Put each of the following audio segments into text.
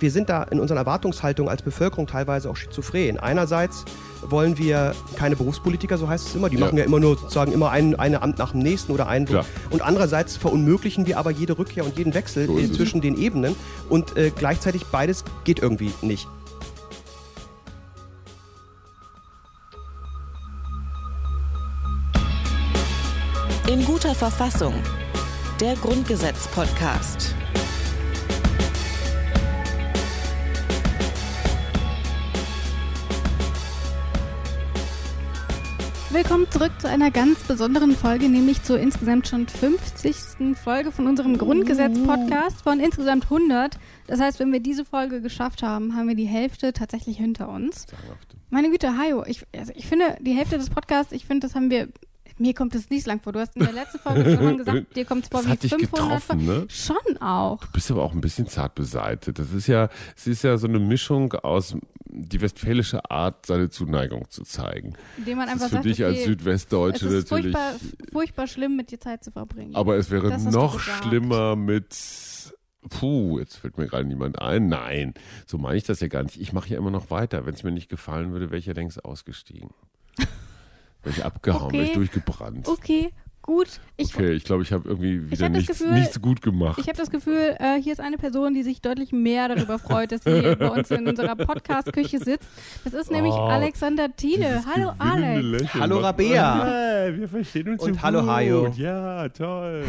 wir sind da in unserer Erwartungshaltung als Bevölkerung teilweise auch schizophren. Einerseits wollen wir keine Berufspolitiker, so heißt es immer. Die ja. machen ja immer nur sozusagen immer ein eine Amt nach dem nächsten oder einen. Klar. Und andererseits verunmöglichen wir aber jede Rückkehr und jeden Wechsel so zwischen den Ebenen. Und äh, gleichzeitig beides geht irgendwie nicht. In guter Verfassung. Der Grundgesetz-Podcast. Willkommen zurück zu einer ganz besonderen Folge, nämlich zur insgesamt schon 50. Folge von unserem Grundgesetz-Podcast von insgesamt 100. Das heißt, wenn wir diese Folge geschafft haben, haben wir die Hälfte tatsächlich hinter uns. Meine Güte, Hajo, ich, also ich finde, die Hälfte des Podcasts, ich finde, das haben wir mir kommt es nicht lang vor. Du hast in der letzten Folge schon gesagt, dir kommt es vor das wie 500 getroffen, ne? Schon auch. Du bist aber auch ein bisschen zart beseitet. Das ist ja, es ist ja so eine Mischung aus die westfälische Art, seine Zuneigung zu zeigen. Indem man einfach das ist für sagt, dich okay, als Südwestdeutsche es ist natürlich. Furchtbar, furchtbar schlimm, mit dir Zeit zu verbringen. Aber es wäre noch schlimmer mit Puh, jetzt fällt mir gerade niemand ein. Nein, so meine ich das ja gar nicht. Ich mache ja immer noch weiter. Wenn es mir nicht gefallen würde, wäre ich ja längst ausgestiegen. Wäre ich abgehauen, okay. wäre ich durchgebrannt. Okay, gut. Ich, okay, ich glaube, ich habe irgendwie wieder hab nichts, Gefühl, nichts, gut gemacht. Ich habe das Gefühl, äh, hier ist eine Person, die sich deutlich mehr darüber freut, dass sie bei uns in unserer Podcast-Küche sitzt. Das ist nämlich oh, Alexander Thiele. Hallo Alex. Lächeln. Hallo Rabea. Hey, wir verstehen uns Und so hallo gut. Hajo. Ja, toll.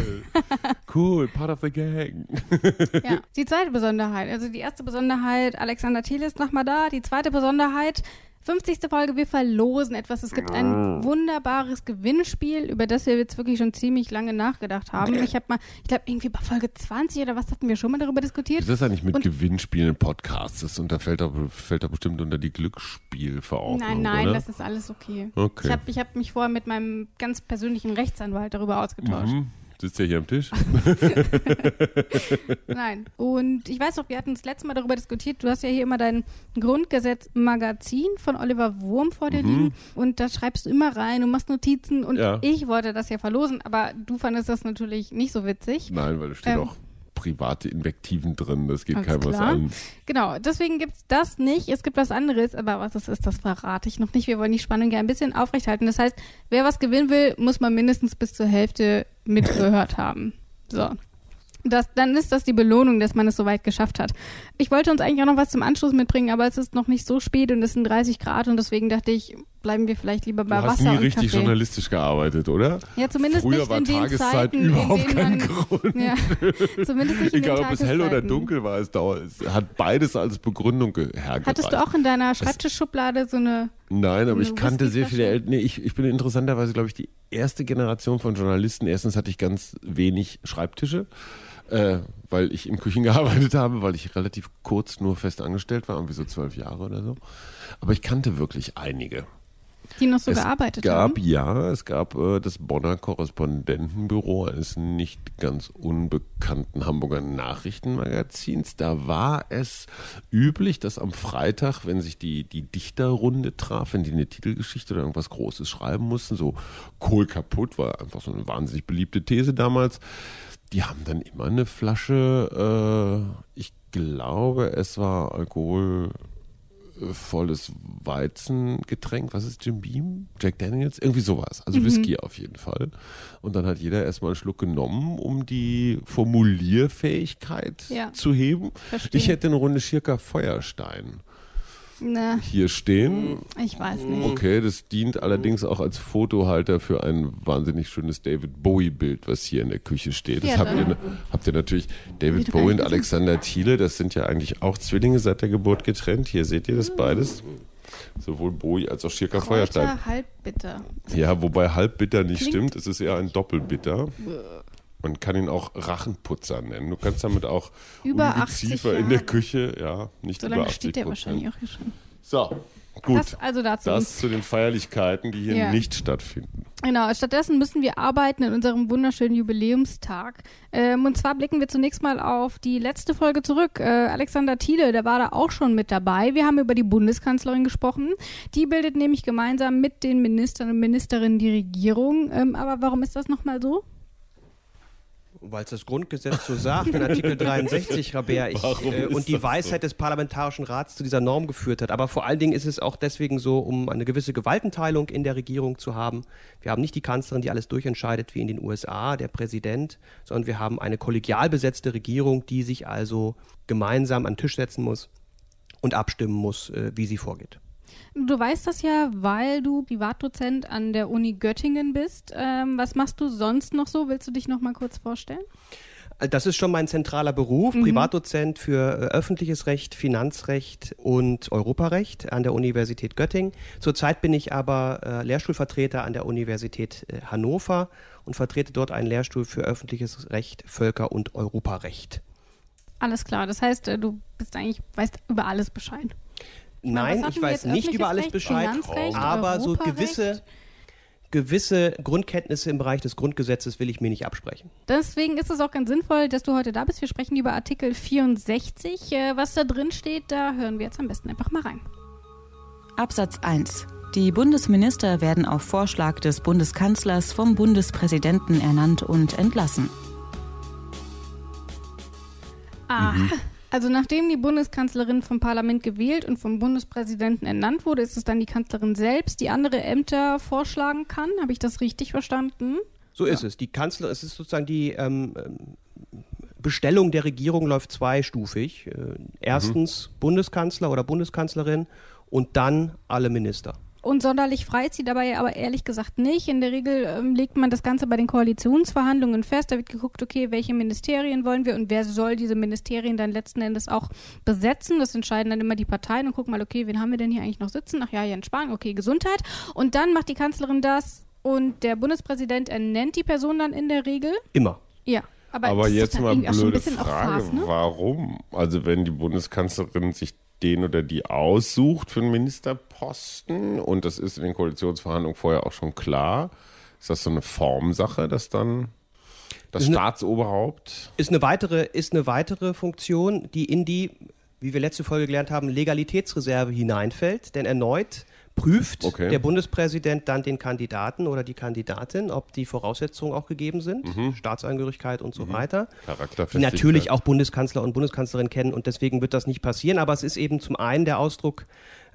cool, part of the gang. ja, die zweite Besonderheit. Also die erste Besonderheit, Alexander Thiele ist nochmal da. Die zweite Besonderheit, 50. Folge, wir verlosen etwas. Es gibt ein ah. wunderbares Gewinnspiel, über das wir jetzt wirklich schon ziemlich lange nachgedacht haben. Ich habe mal, ich glaube, irgendwie bei Folge 20 oder was hatten wir schon mal darüber diskutiert. Das ist eigentlich mit und Gewinnspielen Podcasts. Das und da fällt da, fällt da bestimmt unter die Glücksspielverordnung. Nein, nein, oder? das ist alles okay. okay. Ich habe ich hab mich vorher mit meinem ganz persönlichen Rechtsanwalt darüber ausgetauscht. Mhm. Sitzt ja hier am Tisch? Nein. Und ich weiß noch, wir hatten das letzte Mal darüber diskutiert. Du hast ja hier immer dein Grundgesetz-Magazin von Oliver Wurm vor dir mhm. liegen. Und da schreibst du immer rein und machst Notizen. Und ja. ich wollte das ja verlosen, aber du fandest das natürlich nicht so witzig. Nein, weil da steht ähm, auch private Invektiven drin. Das geht keinem was an. Genau, deswegen gibt es das nicht. Es gibt was anderes, aber was es ist, das verrate ich noch nicht. Wir wollen die Spannung ja ein bisschen aufrechthalten. Das heißt, wer was gewinnen will, muss man mindestens bis zur Hälfte mitgehört haben. So. Das, dann ist das die Belohnung, dass man es so weit geschafft hat. Ich wollte uns eigentlich auch noch was zum Anschluss mitbringen, aber es ist noch nicht so spät und es sind 30 Grad und deswegen dachte ich, bleiben wir vielleicht lieber bei du Wasser hast nie richtig Kaffee. journalistisch gearbeitet, oder? Ja, zumindest Früher nicht war in den Tageszeit Zeiten, überhaupt in kein man, Grund. Ja, zumindest nicht Egal, ob es hell oder dunkel war, es, dauert, es hat beides als Begründung hergereicht. Hattest du auch in deiner Schreibtischschublade so eine Nein, aber ich kannte sehr viele Eltern. Nee, ich, ich bin interessanterweise, glaube ich, die erste Generation von Journalisten. Erstens hatte ich ganz wenig Schreibtische äh, weil ich in Küchen gearbeitet habe, weil ich relativ kurz nur fest angestellt war, irgendwie so zwölf Jahre oder so. Aber ich kannte wirklich einige. Die noch so es gearbeitet gab, haben? Ja, es gab äh, das Bonner Korrespondentenbüro eines nicht ganz unbekannten Hamburger Nachrichtenmagazins. Da war es üblich, dass am Freitag, wenn sich die, die Dichterrunde traf, wenn die eine Titelgeschichte oder irgendwas Großes schreiben mussten, so Kohl kaputt, war einfach so eine wahnsinnig beliebte These damals, die haben dann immer eine Flasche, äh, ich glaube, es war alkoholvolles Weizengetränk. Was ist Jim Beam? Jack Daniels? Irgendwie sowas. Also mhm. Whisky auf jeden Fall. Und dann hat jeder erstmal einen Schluck genommen, um die Formulierfähigkeit ja. zu heben. Verstehe. Ich hätte eine Runde Schirka Feuerstein Ne. hier stehen. Ich weiß nicht. Okay, das dient allerdings auch als Fotohalter für ein wahnsinnig schönes David Bowie-Bild, was hier in der Küche steht. Das habt, ihr, habt ihr natürlich. David Bowie und Alexander Thiele, das sind ja eigentlich auch Zwillinge seit der Geburt getrennt. Hier seht ihr das beides. Sowohl Bowie als auch Schirka Feuerstein. halbbitter. Ja, wobei halbbitter nicht Klingt stimmt. Es ist eher ein Doppelbitter. Man kann ihn auch Rachenputzer nennen. Du kannst damit auch über Ungeziefer in der Küche, ja, nicht so über 80 steht der wahrscheinlich auch hier schon. So, gut. Das also dazu. Das zu den Feierlichkeiten, die hier ja. nicht stattfinden. Genau, stattdessen müssen wir arbeiten in unserem wunderschönen Jubiläumstag. Ähm, und zwar blicken wir zunächst mal auf die letzte Folge zurück. Äh, Alexander Thiele, der war da auch schon mit dabei. Wir haben über die Bundeskanzlerin gesprochen. Die bildet nämlich gemeinsam mit den Ministern und Ministerinnen die Regierung. Ähm, aber warum ist das nochmal so? Weil es das Grundgesetz so sagt, in Artikel 63, Rabea, ich, äh, und die Weisheit so? des Parlamentarischen Rats zu dieser Norm geführt hat. Aber vor allen Dingen ist es auch deswegen so, um eine gewisse Gewaltenteilung in der Regierung zu haben. Wir haben nicht die Kanzlerin, die alles durchentscheidet wie in den USA, der Präsident, sondern wir haben eine kollegial besetzte Regierung, die sich also gemeinsam an den Tisch setzen muss und abstimmen muss, äh, wie sie vorgeht. Du weißt das ja, weil du Privatdozent an der Uni Göttingen bist. Ähm, was machst du sonst noch so? Willst du dich noch mal kurz vorstellen? Das ist schon mein zentraler Beruf, mhm. Privatdozent für äh, öffentliches Recht, Finanzrecht und Europarecht an der Universität Göttingen. Zurzeit bin ich aber äh, Lehrstuhlvertreter an der Universität äh, Hannover und vertrete dort einen Lehrstuhl für öffentliches Recht, Völker- und Europarecht. Alles klar, das heißt, äh, du bist eigentlich, weißt über alles Bescheid. Nein, ich weiß nicht über alles Bescheid, aber so gewisse gewisse Grundkenntnisse im Bereich des Grundgesetzes will ich mir nicht absprechen. Deswegen ist es auch ganz sinnvoll, dass du heute da bist. Wir sprechen über Artikel 64. Äh, was da drin steht, da hören wir jetzt am besten einfach mal rein. Absatz 1. Die Bundesminister werden auf Vorschlag des Bundeskanzlers vom Bundespräsidenten ernannt und entlassen. Ah, mhm. Also nachdem die Bundeskanzlerin vom Parlament gewählt und vom Bundespräsidenten ernannt wurde, ist es dann die Kanzlerin selbst, die andere Ämter vorschlagen kann. Habe ich das richtig verstanden? So ist es. Die Kanzlerin, es ist sozusagen die ähm, Bestellung der Regierung läuft zweistufig. Äh, erstens mhm. Bundeskanzler oder Bundeskanzlerin und dann alle Minister. Und sonderlich frei ist sie dabei aber ehrlich gesagt nicht. In der Regel ähm, legt man das Ganze bei den Koalitionsverhandlungen fest. Da wird geguckt, okay, welche Ministerien wollen wir und wer soll diese Ministerien dann letzten Endes auch besetzen. Das entscheiden dann immer die Parteien und gucken mal, okay, wen haben wir denn hier eigentlich noch sitzen? Ach ja, Jens Spahn, okay, Gesundheit. Und dann macht die Kanzlerin das und der Bundespräsident ernennt die Person dann in der Regel. Immer. Ja. Aber, aber jetzt mal blöde Frage, Phase, ne? warum? Also wenn die Bundeskanzlerin sich den oder die aussucht für einen Ministerposten und das ist in den Koalitionsverhandlungen vorher auch schon klar. Ist das so eine Formsache, dass dann das ist Staatsoberhaupt? Eine, ist eine weitere, ist eine weitere Funktion, die in die, wie wir letzte Folge gelernt haben, Legalitätsreserve hineinfällt. Denn erneut prüft okay. der Bundespräsident dann den Kandidaten oder die Kandidatin, ob die Voraussetzungen auch gegeben sind, mhm. Staatsangehörigkeit und so mhm. weiter. Die natürlich auch Bundeskanzler und Bundeskanzlerin kennen und deswegen wird das nicht passieren. Aber es ist eben zum einen der Ausdruck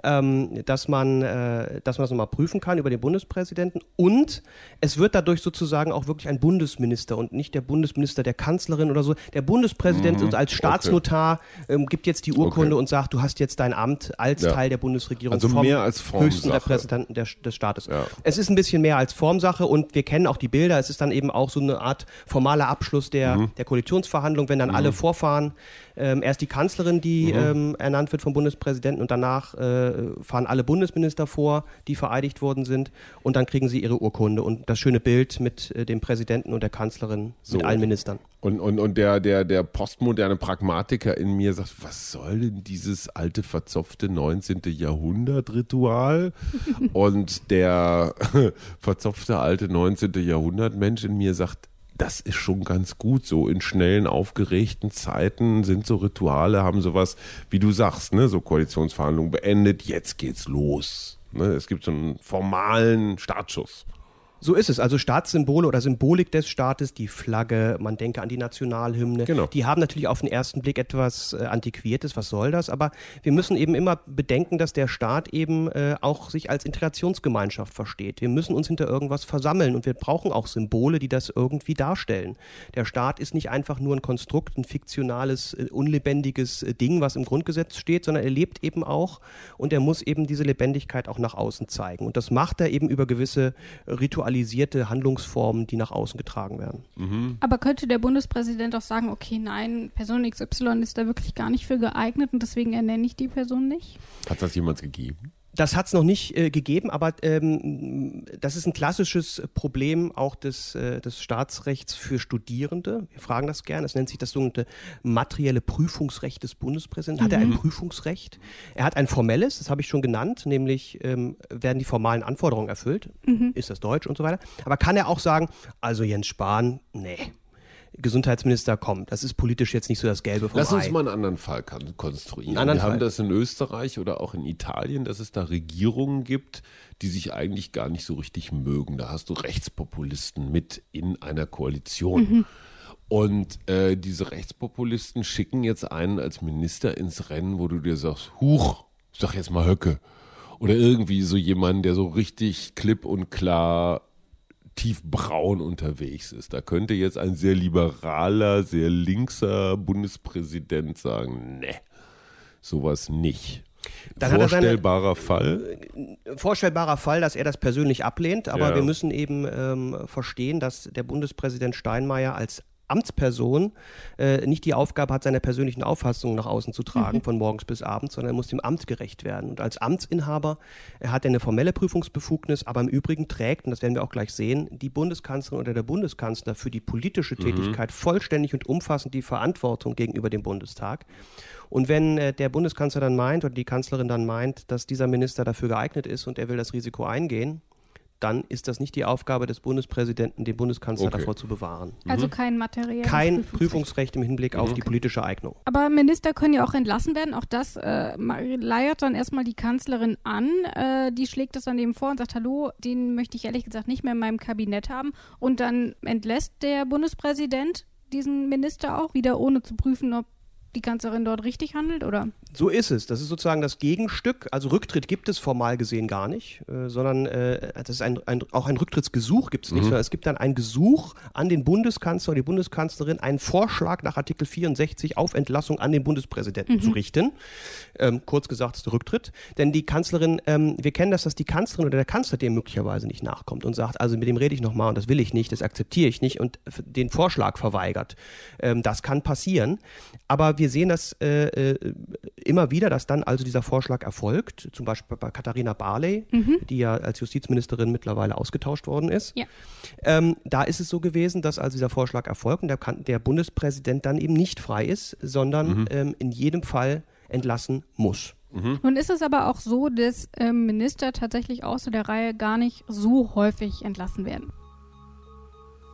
ähm, dass man, äh, dass man das nochmal prüfen kann über den Bundespräsidenten. Und es wird dadurch sozusagen auch wirklich ein Bundesminister und nicht der Bundesminister der Kanzlerin oder so. Der Bundespräsident mhm. als Staatsnotar okay. ähm, gibt jetzt die Urkunde okay. und sagt, du hast jetzt dein Amt als ja. Teil der Bundesregierung also vom mehr als höchsten Repräsentanten der, des Staates. Ja. Es ist ein bisschen mehr als Formsache und wir kennen auch die Bilder. Es ist dann eben auch so eine Art formaler Abschluss der, mhm. der Koalitionsverhandlung, wenn dann mhm. alle vorfahren. Ähm, erst die Kanzlerin, die mhm. ähm, ernannt wird vom Bundespräsidenten und danach äh, fahren alle Bundesminister vor, die vereidigt worden sind und dann kriegen sie ihre Urkunde und das schöne Bild mit äh, dem Präsidenten und der Kanzlerin, so. mit allen Ministern. Und, und, und der, der, der postmoderne Pragmatiker in mir sagt, was soll denn dieses alte, verzopfte 19. Jahrhundert-Ritual? und der verzopfte alte 19. Jahrhundert-Mensch in mir sagt, das ist schon ganz gut. So in schnellen, aufgeregten Zeiten sind so Rituale, haben sowas, wie du sagst, ne, so Koalitionsverhandlungen beendet, jetzt geht's los. Ne, es gibt so einen formalen Startschuss. So ist es. Also Staatssymbole oder Symbolik des Staates, die Flagge, man denke an die Nationalhymne. Genau. Die haben natürlich auf den ersten Blick etwas äh, Antiquiertes. Was soll das? Aber wir müssen eben immer bedenken, dass der Staat eben äh, auch sich als Integrationsgemeinschaft versteht. Wir müssen uns hinter irgendwas versammeln und wir brauchen auch Symbole, die das irgendwie darstellen. Der Staat ist nicht einfach nur ein Konstrukt, ein fiktionales, äh, unlebendiges äh, Ding, was im Grundgesetz steht, sondern er lebt eben auch und er muss eben diese Lebendigkeit auch nach außen zeigen. Und das macht er eben über gewisse Rituale ritualisierte Handlungsformen, die nach außen getragen werden. Mhm. Aber könnte der Bundespräsident auch sagen, okay, nein, Person XY ist da wirklich gar nicht für geeignet und deswegen ernenne ich die Person nicht? Hat das jemals gegeben? Das hat es noch nicht äh, gegeben, aber ähm, das ist ein klassisches Problem auch des, äh, des Staatsrechts für Studierende. Wir fragen das gerne. Es nennt sich das sogenannte materielle Prüfungsrecht des Bundespräsidenten. Hat mhm. er ein mhm. Prüfungsrecht? Er hat ein formelles, das habe ich schon genannt, nämlich ähm, werden die formalen Anforderungen erfüllt. Mhm. Ist das Deutsch und so weiter. Aber kann er auch sagen, also Jens Spahn, nee Gesundheitsminister kommt. Das ist politisch jetzt nicht so das Gelbe vom Lass uns mal einen anderen Fall konstruieren. Anderen Wir Fall. haben das in Österreich oder auch in Italien, dass es da Regierungen gibt, die sich eigentlich gar nicht so richtig mögen. Da hast du Rechtspopulisten mit in einer Koalition. Mhm. Und äh, diese Rechtspopulisten schicken jetzt einen als Minister ins Rennen, wo du dir sagst, huch, sag jetzt mal Höcke. Oder irgendwie so jemand, der so richtig klipp und klar tiefbraun unterwegs ist. Da könnte jetzt ein sehr liberaler, sehr linkser Bundespräsident sagen, ne, sowas nicht. Dann vorstellbarer seine, Fall? Vorstellbarer Fall, dass er das persönlich ablehnt, aber ja. wir müssen eben ähm, verstehen, dass der Bundespräsident Steinmeier als Amtsperson äh, nicht die Aufgabe hat, seine persönlichen Auffassungen nach außen zu tragen, mhm. von morgens bis abends, sondern er muss dem Amt gerecht werden. Und als Amtsinhaber er hat er eine formelle Prüfungsbefugnis, aber im Übrigen trägt, und das werden wir auch gleich sehen, die Bundeskanzlerin oder der Bundeskanzler für die politische mhm. Tätigkeit mhm. vollständig und umfassend die Verantwortung gegenüber dem Bundestag. Und wenn äh, der Bundeskanzler dann meint oder die Kanzlerin dann meint, dass dieser Minister dafür geeignet ist und er will das Risiko eingehen, dann ist das nicht die Aufgabe des Bundespräsidenten, den Bundeskanzler okay. davor zu bewahren. Also mhm. kein materielles Kein Prüfungsrecht. Prüfungsrecht im Hinblick auf okay. die politische Eignung. Aber Minister können ja auch entlassen werden. Auch das äh, leiert dann erstmal die Kanzlerin an. Äh, die schlägt das dann eben vor und sagt, hallo, den möchte ich ehrlich gesagt nicht mehr in meinem Kabinett haben. Und dann entlässt der Bundespräsident diesen Minister auch wieder, ohne zu prüfen, ob die Kanzlerin dort richtig handelt, oder? So ist es. Das ist sozusagen das Gegenstück. Also Rücktritt gibt es formal gesehen gar nicht, äh, sondern äh, das ist ein, ein, auch ein Rücktrittsgesuch gibt es nicht, mhm. sondern es gibt dann ein Gesuch an den Bundeskanzler oder die Bundeskanzlerin, einen Vorschlag nach Artikel 64 auf Entlassung an den Bundespräsidenten mhm. zu richten. Ähm, kurz gesagt ist der Rücktritt. Denn die Kanzlerin, ähm, wir kennen das, dass die Kanzlerin oder der Kanzler dem möglicherweise nicht nachkommt und sagt, also mit dem rede ich nochmal und das will ich nicht, das akzeptiere ich nicht und den Vorschlag verweigert. Ähm, das kann passieren. Aber wir sehen das äh, äh immer wieder, dass dann also dieser Vorschlag erfolgt, zum Beispiel bei Katharina Barley, mhm. die ja als Justizministerin mittlerweile ausgetauscht worden ist. Ja. Ähm, da ist es so gewesen, dass also dieser Vorschlag erfolgt und der, der Bundespräsident dann eben nicht frei ist, sondern mhm. ähm, in jedem Fall entlassen muss. Mhm. Nun ist es aber auch so, dass ähm, Minister tatsächlich außer der Reihe gar nicht so häufig entlassen werden.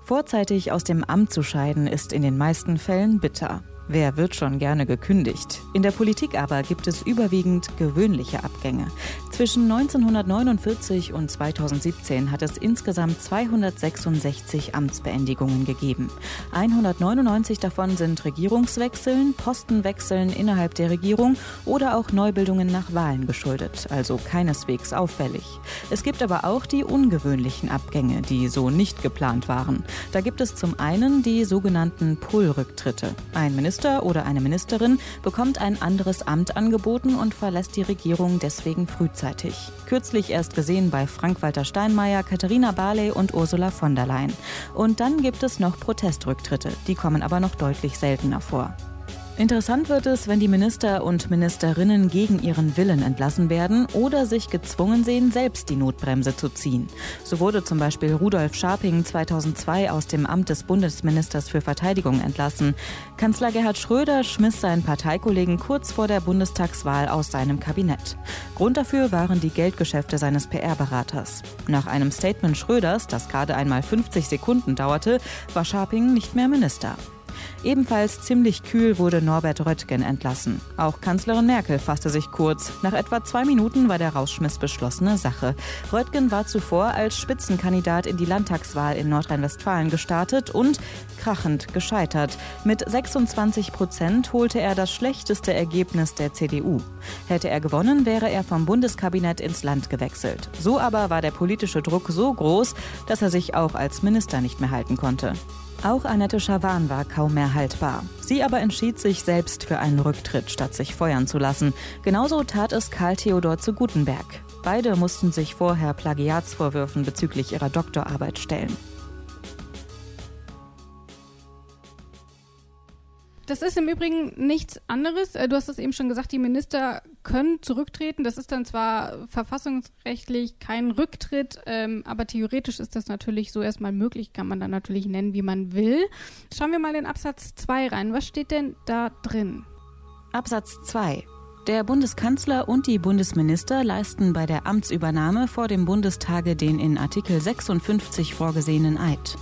Vorzeitig aus dem Amt zu scheiden ist in den meisten Fällen bitter. Wer wird schon gerne gekündigt? In der Politik aber gibt es überwiegend gewöhnliche Abgänge. Zwischen 1949 und 2017 hat es insgesamt 266 Amtsbeendigungen gegeben. 199 davon sind Regierungswechseln, Postenwechseln innerhalb der Regierung oder auch Neubildungen nach Wahlen geschuldet, also keineswegs auffällig. Es gibt aber auch die ungewöhnlichen Abgänge, die so nicht geplant waren. Da gibt es zum einen die sogenannten Pull-Rücktritte. Ein Minister Minister oder eine Ministerin bekommt ein anderes Amt angeboten und verlässt die Regierung deswegen frühzeitig. Kürzlich erst gesehen bei Frank-Walter Steinmeier, Katharina Barley und Ursula von der Leyen. Und dann gibt es noch Protestrücktritte, die kommen aber noch deutlich seltener vor. Interessant wird es, wenn die Minister und Ministerinnen gegen ihren Willen entlassen werden oder sich gezwungen sehen, selbst die Notbremse zu ziehen. So wurde zum Beispiel Rudolf Scharping 2002 aus dem Amt des Bundesministers für Verteidigung entlassen. Kanzler Gerhard Schröder schmiss seinen Parteikollegen kurz vor der Bundestagswahl aus seinem Kabinett. Grund dafür waren die Geldgeschäfte seines PR-Beraters. Nach einem Statement Schröders, das gerade einmal 50 Sekunden dauerte, war Scharping nicht mehr Minister. Ebenfalls ziemlich kühl wurde Norbert Röttgen entlassen. Auch Kanzlerin Merkel fasste sich kurz. Nach etwa zwei Minuten war der Rausschmiss beschlossene Sache. Röttgen war zuvor als Spitzenkandidat in die Landtagswahl in Nordrhein-Westfalen gestartet und krachend gescheitert. Mit 26 Prozent holte er das schlechteste Ergebnis der CDU. Hätte er gewonnen, wäre er vom Bundeskabinett ins Land gewechselt. So aber war der politische Druck so groß, dass er sich auch als Minister nicht mehr halten konnte. Auch Annette Schawan war kaum mehr haltbar. Sie aber entschied sich selbst für einen Rücktritt, statt sich feuern zu lassen. Genauso tat es Karl Theodor zu Gutenberg. Beide mussten sich vorher Plagiatsvorwürfen bezüglich ihrer Doktorarbeit stellen. Das ist im Übrigen nichts anderes. Äh, du hast es eben schon gesagt, die Minister können zurücktreten. Das ist dann zwar verfassungsrechtlich kein Rücktritt, ähm, aber theoretisch ist das natürlich so erstmal möglich, kann man dann natürlich nennen, wie man will. Schauen wir mal in Absatz 2 rein. Was steht denn da drin? Absatz 2. Der Bundeskanzler und die Bundesminister leisten bei der Amtsübernahme vor dem Bundestage den in Artikel 56 vorgesehenen Eid.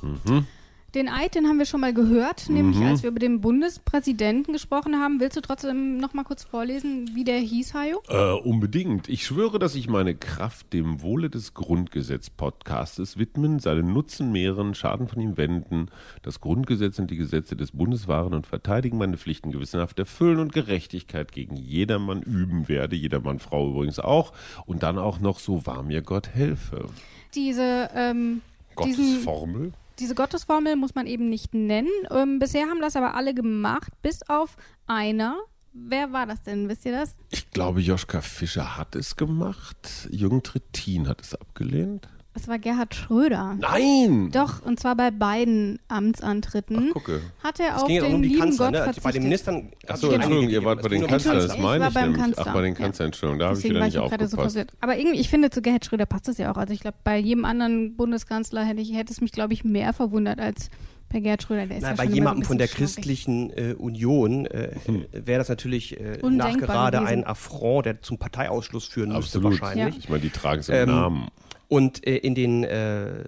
Mhm. Den Eid, den haben wir schon mal gehört, nämlich mhm. als wir über den Bundespräsidenten gesprochen haben. Willst du trotzdem noch mal kurz vorlesen, wie der hieß, Hajo? Äh, unbedingt. Ich schwöre, dass ich meine Kraft dem Wohle des Grundgesetz-Podcastes widmen, seinen Nutzen mehren, Schaden von ihm wenden, das Grundgesetz und die Gesetze des Bundes wahren und verteidigen, meine Pflichten gewissenhaft erfüllen und Gerechtigkeit gegen jedermann üben werde, jedermann Frau übrigens auch, und dann auch noch so wahr mir Gott helfe. Diese ähm, Gottesformel? Diese Gottesformel muss man eben nicht nennen. Ähm, bisher haben das aber alle gemacht, bis auf einer. Wer war das denn? Wisst ihr das? Ich glaube, Joschka Fischer hat es gemacht. Jürgen Trittin hat es abgelehnt. Es war Gerhard Schröder. Nein! Doch, und zwar bei beiden Amtsantritten. Ach, gucke. Hat er auf den um lieben Kanzler, Gott ne? verzichtet. Bei den Ministern. Achso, Entschuldigung, ihr wart bei den Kanzlern, das meine ich, ich nämlich. Kanzler. Ach, bei den Kanzlern, Entschuldigung, da habe ich wieder nicht aufgepasst. So Aber irgendwie, ich finde, zu Gerhard Schröder passt das ja auch. Also ich glaube, bei jedem anderen Bundeskanzler hätte, ich, hätte es mich, glaube ich, mehr verwundert als bei Gerhard Schröder. Der ist Na, ja bei jemandem von der christlichen äh, Union äh, hm. wäre das natürlich äh, nachgerade ein Affront, der zum Parteiausschluss führen Absolut. müsste wahrscheinlich. Ja. Ich meine, die tragen es im ähm, Namen. Und äh, in den äh,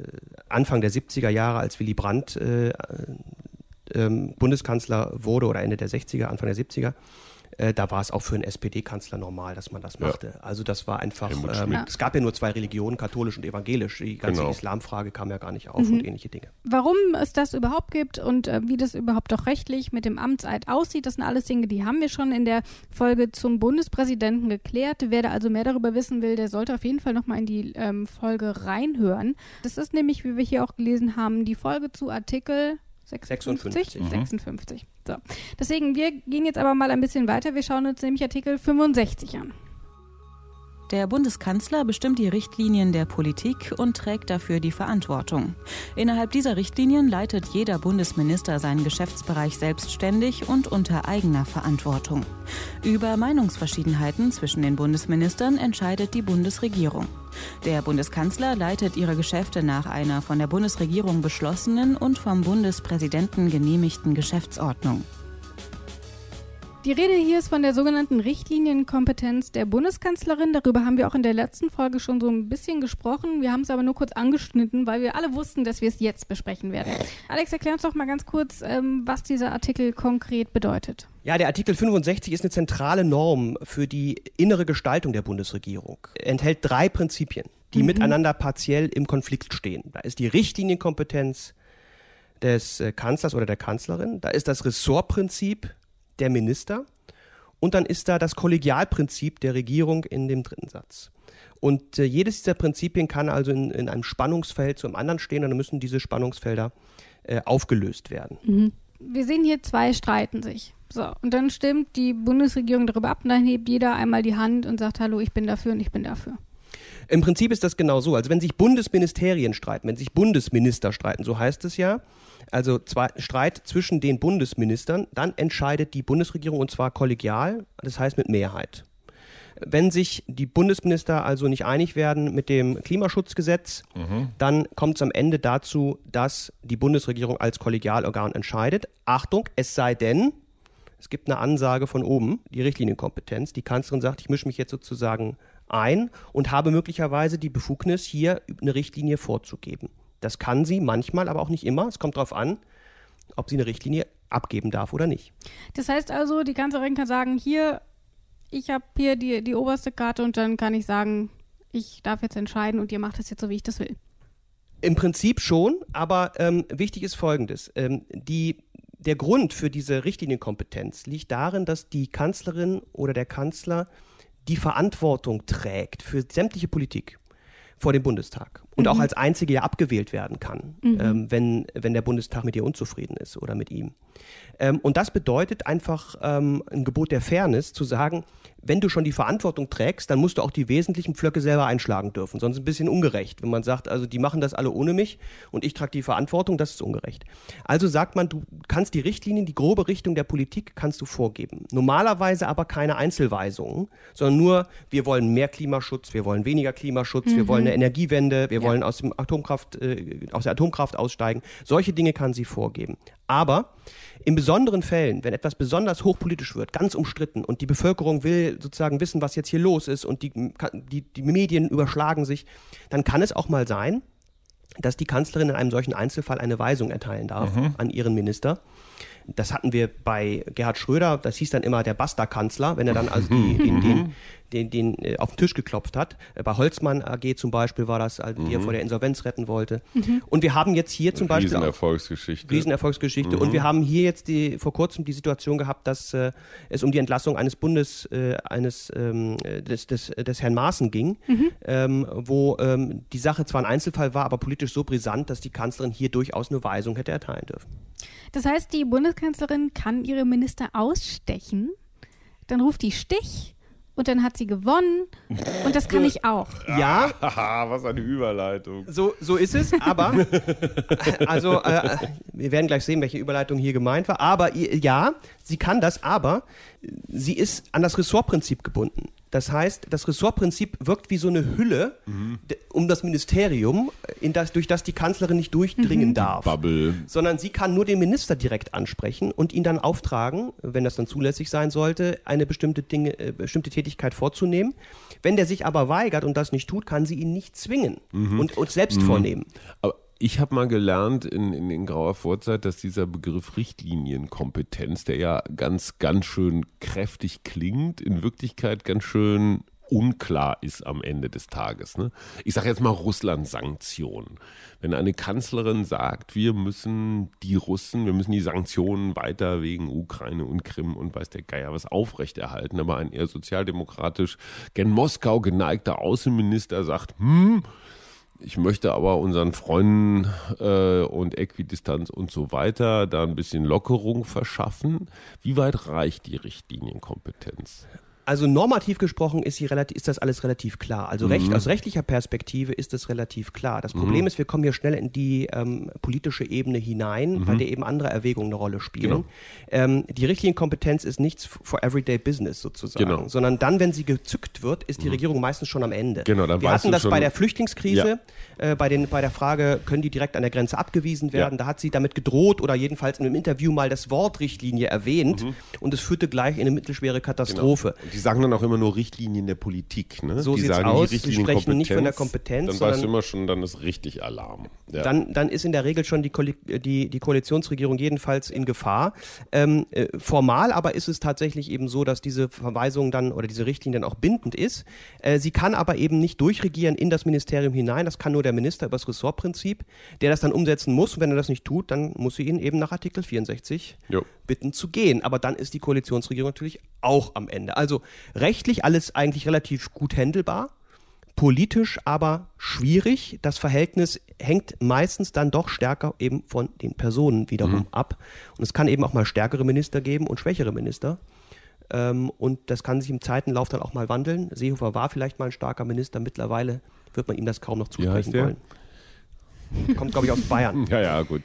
Anfang der 70er Jahre, als Willy Brandt äh, ähm, Bundeskanzler wurde oder Ende der 60er, Anfang der 70er, äh, da war es auch für einen SPD-Kanzler normal, dass man das machte. Ja. Also das war einfach, ähm, es gab ja nur zwei Religionen, katholisch und evangelisch. Die ganze genau. Islamfrage kam ja gar nicht auf mhm. und ähnliche Dinge. Warum es das überhaupt gibt und äh, wie das überhaupt auch rechtlich mit dem Amtseid aussieht, das sind alles Dinge, die haben wir schon in der Folge zum Bundespräsidenten geklärt. Wer da also mehr darüber wissen will, der sollte auf jeden Fall nochmal in die ähm, Folge reinhören. Das ist nämlich, wie wir hier auch gelesen haben, die Folge zu Artikel 56? 56. Mhm. 56. So. Deswegen, wir gehen jetzt aber mal ein bisschen weiter. Wir schauen uns nämlich Artikel 65 an. Der Bundeskanzler bestimmt die Richtlinien der Politik und trägt dafür die Verantwortung. Innerhalb dieser Richtlinien leitet jeder Bundesminister seinen Geschäftsbereich selbstständig und unter eigener Verantwortung. Über Meinungsverschiedenheiten zwischen den Bundesministern entscheidet die Bundesregierung. Der Bundeskanzler leitet ihre Geschäfte nach einer von der Bundesregierung beschlossenen und vom Bundespräsidenten genehmigten Geschäftsordnung. Die Rede hier ist von der sogenannten Richtlinienkompetenz der Bundeskanzlerin. Darüber haben wir auch in der letzten Folge schon so ein bisschen gesprochen. Wir haben es aber nur kurz angeschnitten, weil wir alle wussten, dass wir es jetzt besprechen werden. Alex, erklär uns doch mal ganz kurz, ähm, was dieser Artikel konkret bedeutet. Ja, der Artikel 65 ist eine zentrale Norm für die innere Gestaltung der Bundesregierung. Er enthält drei Prinzipien, die mhm. miteinander partiell im Konflikt stehen. Da ist die Richtlinienkompetenz des äh, Kanzlers oder der Kanzlerin, da ist das Ressortprinzip der Minister und dann ist da das Kollegialprinzip der Regierung in dem dritten Satz. Und äh, jedes dieser Prinzipien kann also in, in einem Spannungsfeld zu einem anderen stehen und dann müssen diese Spannungsfelder äh, aufgelöst werden. Mhm. Wir sehen hier zwei streiten sich. So, und dann stimmt die Bundesregierung darüber ab und dann hebt jeder einmal die Hand und sagt, hallo, ich bin dafür und ich bin dafür. Im Prinzip ist das genau so. Also wenn sich Bundesministerien streiten, wenn sich Bundesminister streiten, so heißt es ja, also zwei, Streit zwischen den Bundesministern, dann entscheidet die Bundesregierung und zwar kollegial, das heißt mit Mehrheit. Wenn sich die Bundesminister also nicht einig werden mit dem Klimaschutzgesetz, mhm. dann kommt es am Ende dazu, dass die Bundesregierung als Kollegialorgan entscheidet. Achtung, es sei denn, es gibt eine Ansage von oben, die Richtlinienkompetenz. Die Kanzlerin sagt, ich mische mich jetzt sozusagen ein und habe möglicherweise die Befugnis, hier eine Richtlinie vorzugeben. Das kann sie manchmal, aber auch nicht immer. Es kommt darauf an, ob sie eine Richtlinie abgeben darf oder nicht. Das heißt also, die Kanzlerin kann sagen, hier, ich habe hier die, die oberste Karte und dann kann ich sagen, ich darf jetzt entscheiden und ihr macht das jetzt so, wie ich das will. Im Prinzip schon, aber ähm, wichtig ist Folgendes. Ähm, die, der Grund für diese Richtlinienkompetenz liegt darin, dass die Kanzlerin oder der Kanzler die Verantwortung trägt für sämtliche Politik vor dem Bundestag und mhm. auch als einzige ja abgewählt werden kann, mhm. ähm, wenn, wenn der Bundestag mit ihr unzufrieden ist oder mit ihm. Ähm, und das bedeutet einfach ähm, ein Gebot der Fairness zu sagen, wenn du schon die Verantwortung trägst, dann musst du auch die wesentlichen Pflöcke selber einschlagen dürfen. Sonst ist es ein bisschen ungerecht, wenn man sagt, also die machen das alle ohne mich und ich trage die Verantwortung, das ist ungerecht. Also sagt man, du kannst die Richtlinien, die grobe Richtung der Politik kannst du vorgeben. Normalerweise aber keine Einzelweisungen, sondern nur, wir wollen mehr Klimaschutz, wir wollen weniger Klimaschutz, mhm. wir wollen eine Energiewende, wir. Wollen aus, dem Atomkraft, äh, aus der Atomkraft aussteigen. Solche Dinge kann sie vorgeben. Aber in besonderen Fällen, wenn etwas besonders hochpolitisch wird, ganz umstritten und die Bevölkerung will sozusagen wissen, was jetzt hier los ist und die, die, die Medien überschlagen sich, dann kann es auch mal sein, dass die Kanzlerin in einem solchen Einzelfall eine Weisung erteilen darf mhm. an ihren Minister. Das hatten wir bei Gerhard Schröder, das hieß dann immer der Basta-Kanzler, wenn er dann also die, den, den, den, den äh, auf den Tisch geklopft hat. Äh, bei Holzmann AG zum Beispiel war das, also, die er mhm. vor der Insolvenz retten wollte. Mhm. Und wir haben jetzt hier zum Beispiel. Riesenerfolgsgeschichte. Riesenerfolgsgeschichte. Mhm. Und wir haben hier jetzt die, vor kurzem die Situation gehabt, dass äh, es um die Entlassung eines Bundes, äh, eines ähm, des, des, des Herrn Maaßen ging, mhm. ähm, wo ähm, die Sache zwar ein Einzelfall war, aber politisch so brisant, dass die Kanzlerin hier durchaus eine Weisung hätte erteilen dürfen. Das heißt, die Bundeskanzlerin kann ihre Minister ausstechen, dann ruft die Stich und dann hat sie gewonnen und das kann ich auch. Ja. Was eine Überleitung. So, so ist es, aber, also, äh, wir werden gleich sehen, welche Überleitung hier gemeint war, aber ja, sie kann das, aber sie ist an das Ressortprinzip gebunden. Das heißt, das Ressortprinzip wirkt wie so eine Hülle mhm. um das Ministerium, in das, durch das die Kanzlerin nicht durchdringen mhm. darf. Bubble. Sondern sie kann nur den Minister direkt ansprechen und ihn dann auftragen, wenn das dann zulässig sein sollte, eine bestimmte, Dinge, äh, bestimmte Tätigkeit vorzunehmen. Wenn der sich aber weigert und das nicht tut, kann sie ihn nicht zwingen mhm. und, und selbst mhm. vornehmen. Aber ich habe mal gelernt in, in, in grauer Vorzeit, dass dieser Begriff Richtlinienkompetenz, der ja ganz, ganz schön kräftig klingt, in Wirklichkeit ganz schön unklar ist am Ende des Tages. Ne? Ich sage jetzt mal Russland-Sanktionen. Wenn eine Kanzlerin sagt, wir müssen die Russen, wir müssen die Sanktionen weiter wegen Ukraine und Krim und weiß der Geier was aufrechterhalten, aber ein eher sozialdemokratisch gen Moskau geneigter Außenminister sagt, hm, ich möchte aber unseren Freunden äh, und Äquidistanz und so weiter da ein bisschen Lockerung verschaffen. Wie weit reicht die Richtlinienkompetenz? Also normativ gesprochen ist, relativ, ist das alles relativ klar. Also recht, mhm. aus rechtlicher Perspektive ist das relativ klar. Das Problem mhm. ist, wir kommen hier schnell in die ähm, politische Ebene hinein, mhm. bei der eben andere Erwägungen eine Rolle spielen. Genau. Ähm, die Richtlinienkompetenz ist nichts for everyday business sozusagen, genau. sondern dann, wenn sie gezückt wird, ist die mhm. Regierung meistens schon am Ende. Genau, dann wir hatten das bei der Flüchtlingskrise, ja. äh, bei, den, bei der Frage, können die direkt an der Grenze abgewiesen werden? Ja. Da hat sie damit gedroht oder jedenfalls in einem Interview mal das Wort Richtlinie erwähnt mhm. und es führte gleich in eine mittelschwere Katastrophe. Genau die sagen dann auch immer nur Richtlinien der Politik. Ne? So die sagen aus. Die Sie sprechen nicht von der Kompetenz. Dann weißt du immer schon, dann ist richtig Alarm. Ja. Dann, dann ist in der Regel schon die, Ko die, die Koalitionsregierung jedenfalls in Gefahr. Ähm, äh, formal aber ist es tatsächlich eben so, dass diese Verweisung dann oder diese Richtlinie dann auch bindend ist. Äh, sie kann aber eben nicht durchregieren in das Ministerium hinein. Das kann nur der Minister über das Ressortprinzip, der das dann umsetzen muss. Und wenn er das nicht tut, dann muss sie ihn eben nach Artikel 64 jo. bitten zu gehen. Aber dann ist die Koalitionsregierung natürlich auch am Ende. Also rechtlich alles eigentlich relativ gut händelbar, politisch aber schwierig. Das Verhältnis hängt meistens dann doch stärker eben von den Personen wiederum mhm. ab. Und es kann eben auch mal stärkere Minister geben und schwächere Minister. Ähm, und das kann sich im Zeitenlauf dann auch mal wandeln. Seehofer war vielleicht mal ein starker Minister, mittlerweile wird man ihm das kaum noch zusprechen wollen. Kommt, glaube ich, aus Bayern. ja, ja, gut.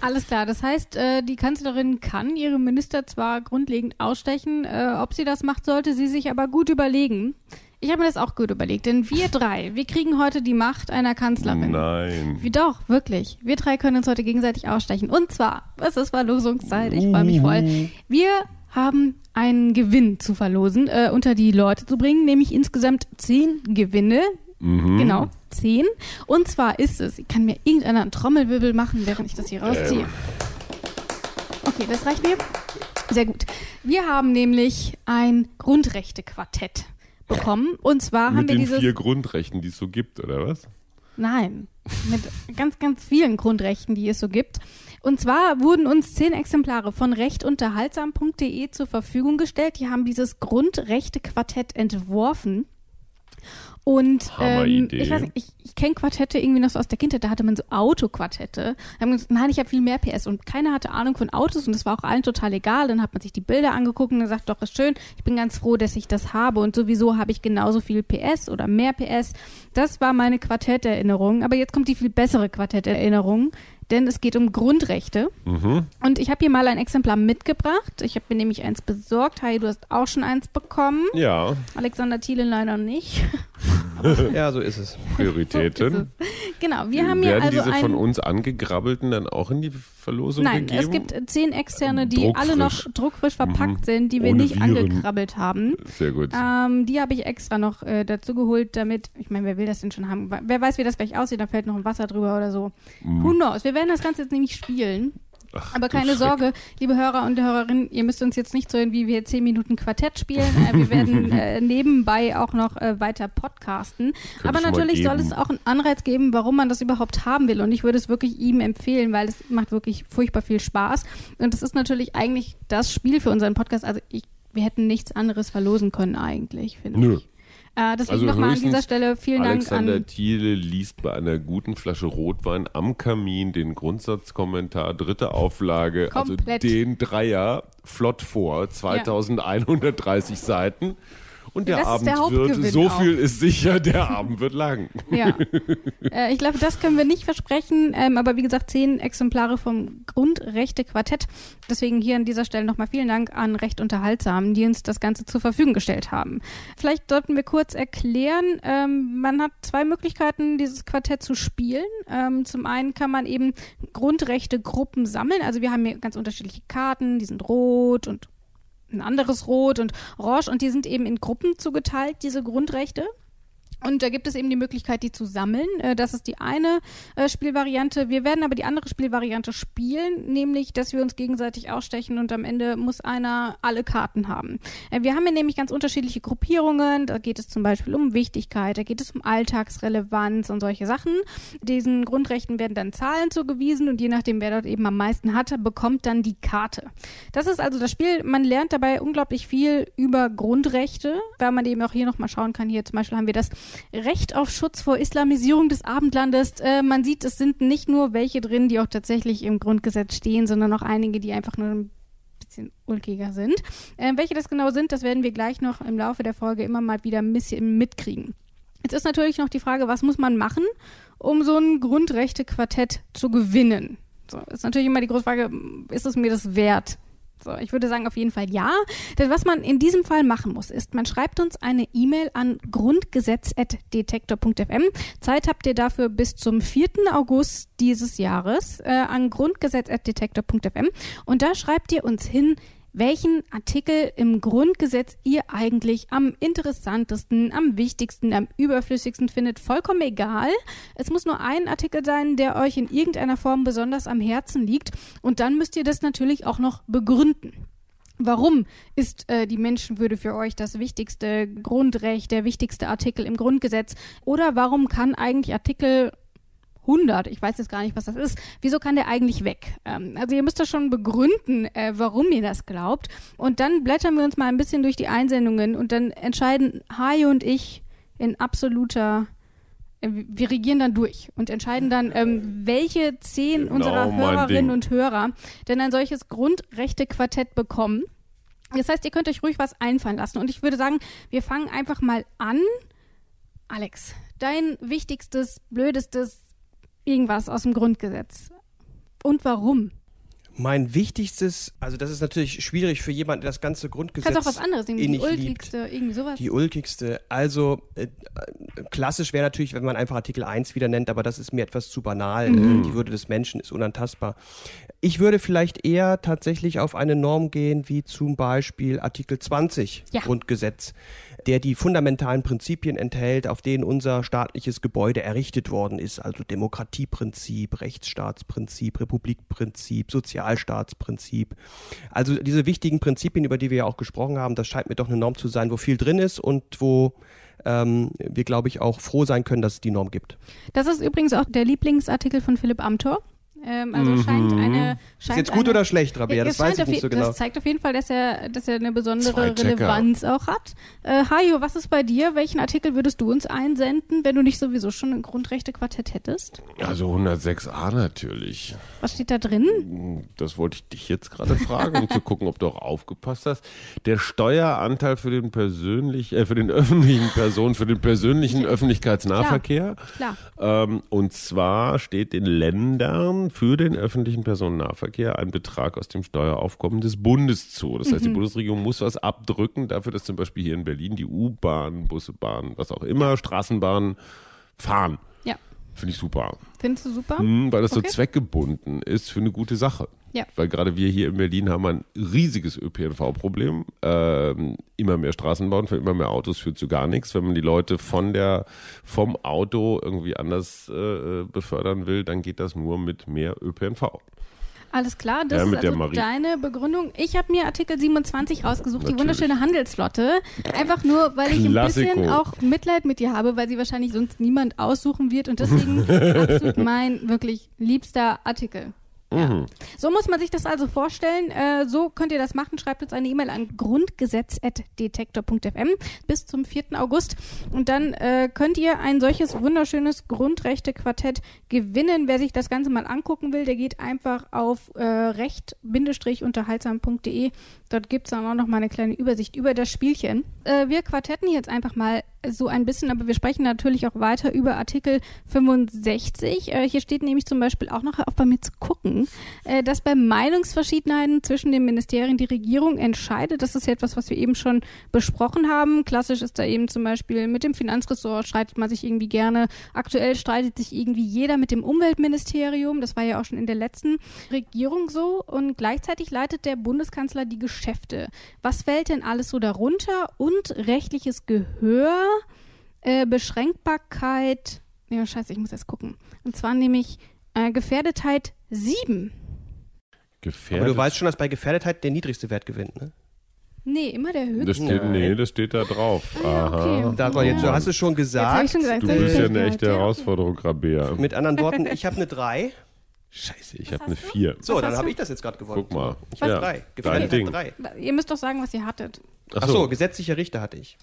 Alles klar, das heißt, äh, die Kanzlerin kann ihre Minister zwar grundlegend ausstechen, äh, ob sie das macht, sollte sie sich aber gut überlegen. Ich habe mir das auch gut überlegt, denn wir drei, wir kriegen heute die Macht einer Kanzlerin. Nein. Wie doch, wirklich. Wir drei können uns heute gegenseitig ausstechen. Und zwar, es ist Verlosungszeit, ich freue mich voll. Wir haben einen Gewinn zu verlosen, äh, unter die Leute zu bringen, nämlich insgesamt zehn Gewinne, Mhm. Genau, 10. Und zwar ist es, kann mir irgendeiner einen Trommelwirbel machen, während ich das hier rausziehe. Ähm. Okay, das reicht mir. Sehr gut. Wir haben nämlich ein Grundrechte-Quartett bekommen. Und zwar mit haben wir den dieses. vier Grundrechten, die es so gibt, oder was? Nein, mit ganz, ganz vielen Grundrechten, die es so gibt. Und zwar wurden uns zehn Exemplare von rechtunterhaltsam.de zur Verfügung gestellt. Die haben dieses Grundrechte-Quartett entworfen. Und ähm, ich weiß nicht, ich, ich kenne Quartette irgendwie noch so aus der Kindheit, da hatte man so Autoquartette. Da haben gesagt, nein, ich habe viel mehr PS und keiner hatte Ahnung von Autos und das war auch allen total egal. Dann hat man sich die Bilder angeguckt und gesagt, doch, ist schön, ich bin ganz froh, dass ich das habe und sowieso habe ich genauso viel PS oder mehr PS. Das war meine Quartetterinnerung, aber jetzt kommt die viel bessere Quartetterinnerung, denn es geht um Grundrechte. Mhm. Und ich habe hier mal ein Exemplar mitgebracht. Ich habe mir nämlich eins besorgt. Hi, du hast auch schon eins bekommen. Ja. Alexander Thiele leider nicht. Ja, so ist es. Prioritäten. So ist es. Genau, wir haben Werden also diese von uns angegrabbelten dann auch in die Verlosung Nein, gegeben? es gibt zehn externe, die druckfrisch. alle noch druckfrisch verpackt mhm. sind, die wir Ohne nicht Viren. angekrabbelt haben. Sehr gut. Ähm, die habe ich extra noch äh, dazu geholt, damit, ich meine, wer will das denn schon haben? Wer weiß, wie das gleich aussieht, da fällt noch ein Wasser drüber oder so. Mhm. Who knows? Wir werden das Ganze jetzt nämlich spielen. Ach, Aber keine Sorge, liebe Hörer und Hörerinnen, ihr müsst uns jetzt nicht so wie wir zehn Minuten Quartett spielen. Äh, wir werden äh, nebenbei auch noch äh, weiter podcasten. Aber natürlich soll es auch einen Anreiz geben, warum man das überhaupt haben will. Und ich würde es wirklich ihm empfehlen, weil es macht wirklich furchtbar viel Spaß. Und es ist natürlich eigentlich das Spiel für unseren Podcast. Also ich, wir hätten nichts anderes verlosen können eigentlich, finde ich. Äh, deswegen also nochmal an dieser Stelle vielen Alexander Dank an. Thiele liest bei einer guten Flasche Rotwein am Kamin den Grundsatzkommentar, dritte Auflage, also Komplett. also den Dreier, flott vor, 2130 ja. Seiten. Und der das Abend der wird, so auch. viel ist sicher, der Abend wird lang. Ja. Äh, ich glaube, das können wir nicht versprechen. Ähm, aber wie gesagt, zehn Exemplare vom Grundrechte-Quartett. Deswegen hier an dieser Stelle nochmal vielen Dank an Recht Unterhaltsam, die uns das Ganze zur Verfügung gestellt haben. Vielleicht sollten wir kurz erklären, ähm, man hat zwei Möglichkeiten, dieses Quartett zu spielen. Ähm, zum einen kann man eben Grundrechte-Gruppen sammeln. Also wir haben hier ganz unterschiedliche Karten, die sind rot und ein anderes Rot und Orange und die sind eben in Gruppen zugeteilt, diese Grundrechte. Und da gibt es eben die Möglichkeit, die zu sammeln. Äh, das ist die eine äh, Spielvariante. Wir werden aber die andere Spielvariante spielen, nämlich, dass wir uns gegenseitig ausstechen und am Ende muss einer alle Karten haben. Äh, wir haben hier nämlich ganz unterschiedliche Gruppierungen. Da geht es zum Beispiel um Wichtigkeit, da geht es um Alltagsrelevanz und solche Sachen. Diesen Grundrechten werden dann Zahlen zugewiesen und je nachdem, wer dort eben am meisten hatte, bekommt dann die Karte. Das ist also das Spiel. Man lernt dabei unglaublich viel über Grundrechte, weil man eben auch hier nochmal schauen kann. Hier zum Beispiel haben wir das Recht auf Schutz vor Islamisierung des Abendlandes. Äh, man sieht, es sind nicht nur welche drin, die auch tatsächlich im Grundgesetz stehen, sondern auch einige, die einfach nur ein bisschen ulkiger sind. Äh, welche das genau sind, das werden wir gleich noch im Laufe der Folge immer mal wieder ein bisschen mitkriegen. Jetzt ist natürlich noch die Frage, was muss man machen, um so ein Grundrechte-Quartett zu gewinnen? So, ist natürlich immer die große Frage, ist es mir das wert? So, ich würde sagen auf jeden Fall ja. Denn was man in diesem Fall machen muss, ist, man schreibt uns eine E-Mail an grundgesetz.detektor.fm. Zeit habt ihr dafür bis zum 4. August dieses Jahres äh, an grundgesetz.detektor.fm. Und da schreibt ihr uns hin, welchen Artikel im Grundgesetz ihr eigentlich am interessantesten, am wichtigsten, am überflüssigsten findet. Vollkommen egal. Es muss nur ein Artikel sein, der euch in irgendeiner Form besonders am Herzen liegt. Und dann müsst ihr das natürlich auch noch begründen. Warum ist äh, die Menschenwürde für euch das wichtigste Grundrecht, der wichtigste Artikel im Grundgesetz? Oder warum kann eigentlich Artikel 100, ich weiß jetzt gar nicht, was das ist, wieso kann der eigentlich weg? Ähm, also ihr müsst das schon begründen, äh, warum ihr das glaubt. Und dann blättern wir uns mal ein bisschen durch die Einsendungen und dann entscheiden Hajo und ich in absoluter äh, wir regieren dann durch und entscheiden dann, ähm, welche zehn genau, unserer Hörerinnen und Hörer denn ein solches Grundrechte-Quartett bekommen. Das heißt, ihr könnt euch ruhig was einfallen lassen. Und ich würde sagen, wir fangen einfach mal an. Alex, dein wichtigstes, blödestes, irgendwas aus dem Grundgesetz. Und warum? Mein wichtigstes, also das ist natürlich schwierig für jemanden, der das ganze Grundgesetz. Kannst auch was anderes nehmen, die ulkigste, liebt. irgendwie sowas. Die ulkigste. Also äh, klassisch wäre natürlich, wenn man einfach Artikel 1 wieder nennt, aber das ist mir etwas zu banal. Mhm. Äh, die Würde des Menschen ist unantastbar. Ich würde vielleicht eher tatsächlich auf eine Norm gehen, wie zum Beispiel Artikel 20 ja. Grundgesetz der die fundamentalen Prinzipien enthält, auf denen unser staatliches Gebäude errichtet worden ist, also Demokratieprinzip, Rechtsstaatsprinzip, Republikprinzip, Sozialstaatsprinzip. Also diese wichtigen Prinzipien, über die wir ja auch gesprochen haben, das scheint mir doch eine Norm zu sein, wo viel drin ist und wo ähm, wir, glaube ich, auch froh sein können, dass es die Norm gibt. Das ist übrigens auch der Lieblingsartikel von Philipp Amthor. Ähm, also mhm. scheint eine. Scheint ist jetzt gut eine, oder schlecht, Rabea? Das weiß ich nicht so genau. Das zeigt auf jeden Fall, dass er, dass er eine besondere Relevanz auch hat. Äh, Hajo, was ist bei dir? Welchen Artikel würdest du uns einsenden, wenn du nicht sowieso schon ein Grundrechte-Quartett hättest? Also 106a natürlich. Was steht da drin? Das wollte ich dich jetzt gerade fragen, um zu gucken, ob du auch aufgepasst hast. Der Steueranteil für den persönlich, äh, für den öffentlichen Personen, für den persönlichen Öffentlichkeitsnahverkehr. Klar. Klar. Ähm, und zwar steht den Ländern für den öffentlichen Personennahverkehr einen Betrag aus dem Steueraufkommen des Bundes zu. Das heißt, die Mhm. Bundesregierung muss was abdrücken dafür, dass zum Beispiel hier in Berlin die U-Bahn, Busse, Bahn, was auch immer, Straßenbahnen fahren. Finde ich super. Findest du super? Mhm, weil das Okay. so zweckgebunden ist für eine gute Sache. Ja. Weil gerade wir hier in Berlin haben ein riesiges ÖPNV-Problem. Ähm, immer mehr Straßenbauen für immer mehr Autos führt zu gar nichts. Wenn man die Leute von der, vom Auto irgendwie anders äh, befördern will, dann geht das nur mit mehr ÖPNV. Alles klar, das Ja, ist also deine Begründung. Ich habe mir Artikel 27 rausgesucht, die Natürlich. wunderschöne Handelsflotte. Einfach nur, weil ich ein Klassiko. bisschen auch Mitleid mit dir habe, weil sie wahrscheinlich sonst niemand aussuchen wird und deswegen absolut mein wirklich liebster Artikel. Ja. So muss man sich das also vorstellen. Äh, so könnt ihr das machen. Schreibt uns eine E-Mail an grundgesetz.detektor.fm bis zum 4. August. Und dann äh, könnt ihr ein solches wunderschönes Grundrechte-Quartett gewinnen. Wer sich das Ganze mal angucken will, der geht einfach auf äh, recht-unterhaltsam.de. Dort gibt es dann auch noch mal eine kleine Übersicht über das Spielchen. Äh, wir quartetten jetzt einfach mal so ein bisschen, aber wir sprechen natürlich auch weiter über Artikel 65. Äh, hier steht nämlich zum Beispiel auch noch, auf bei mir zu gucken, äh, dass bei Meinungsverschiedenheiten zwischen den Ministerien die Regierung entscheidet. Das ist ja etwas, was wir eben schon besprochen haben. Klassisch ist da eben zum Beispiel mit dem Finanzressort streitet man sich irgendwie gerne. Aktuell streitet sich irgendwie jeder mit dem Umweltministerium. Das war ja auch schon in der letzten Regierung so. Und gleichzeitig leitet der Bundeskanzler die Geschäfte. Was fällt denn alles so darunter? Und rechtliches Gehör, äh, Beschränkbarkeit. Ja, scheiße, ich muss erst gucken. Und zwar nämlich äh, Gefährdetheit 7. Gefährdet. Aber du weißt schon, dass bei Gefährdetheit der niedrigste Wert gewinnt, ne? Nee, immer der höchste. das steht, nee, das steht da drauf. Ah, Aha. okay. Da, jetzt, du Ja. hast es schon Jetzt gesagt. ich schon gesagt. Du das bist ja eine echte. Herausforderung, Rabea. Mit anderen Worten, ich habe eine 3. Scheiße, ich habe eine 4. So, Was dann habe ich das jetzt gerade gewonnen. Guck mal. Ich habe Ja, 3. dein Gefährdet Ding. 3. Ihr müsst doch sagen, was ihr hattet. Achso, gesetzlicher Richter hatte ich.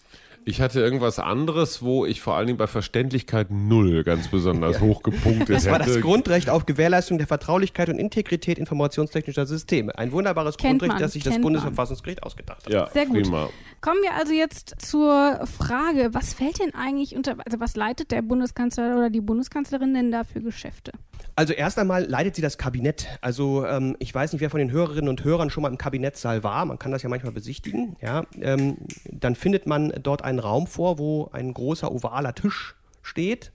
Ich hatte irgendwas anderes, wo ich vor allen Dingen bei Verständlichkeit null ganz besonders hochgepunktet Das war hätte. das Grundrecht auf Gewährleistung der Vertraulichkeit und Integrität informationstechnischer Systeme. Ein wunderbares Kennt Grundrecht, man, das sich das kennt man. Bundesverfassungsgericht ausgedacht hat. ja, Sehr gut. prima. Kommen wir also jetzt zur Frage, was fällt denn eigentlich unter, also was leitet der Bundeskanzler oder die Bundeskanzlerin denn da für Geschäfte? Also erst einmal leitet sie das Kabinett. Also ähm, ich weiß nicht, wer von den Hörerinnen und Hörern schon mal im Kabinettssaal war. Man kann das ja manchmal besichtigen. Ja, ähm, dann findet man dort einen Raum vor, wo ein großer ovaler Tisch steht.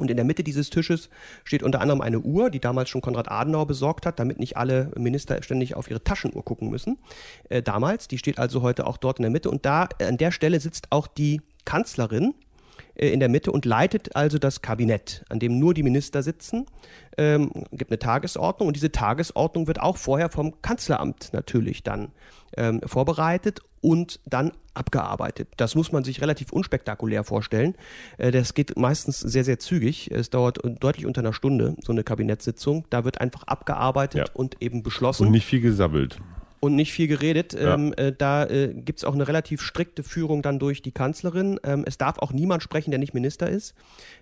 Und in der Mitte dieses Tisches steht unter anderem eine Uhr, die damals schon Konrad Adenauer besorgt hat, damit nicht alle Minister ständig auf ihre Taschenuhr gucken müssen. Äh, damals, die steht also heute auch dort in der Mitte. Und da an der Stelle sitzt auch die Kanzlerin in der Mitte und leitet also das Kabinett, an dem nur die Minister sitzen. Ähm, gibt eine Tagesordnung und diese Tagesordnung wird auch vorher vom Kanzleramt natürlich dann ähm, vorbereitet und dann abgearbeitet. Das muss man sich relativ unspektakulär vorstellen. Äh, das geht meistens sehr, sehr zügig. Es dauert deutlich unter einer Stunde, so eine Kabinettssitzung. Da wird einfach abgearbeitet Ja. und eben beschlossen Und nicht viel gesabbelt. Und nicht viel geredet. Ja. Ähm, äh, da äh, gibt es auch eine relativ strikte Führung dann durch die Kanzlerin. Ähm, es darf auch niemand sprechen, der nicht Minister ist.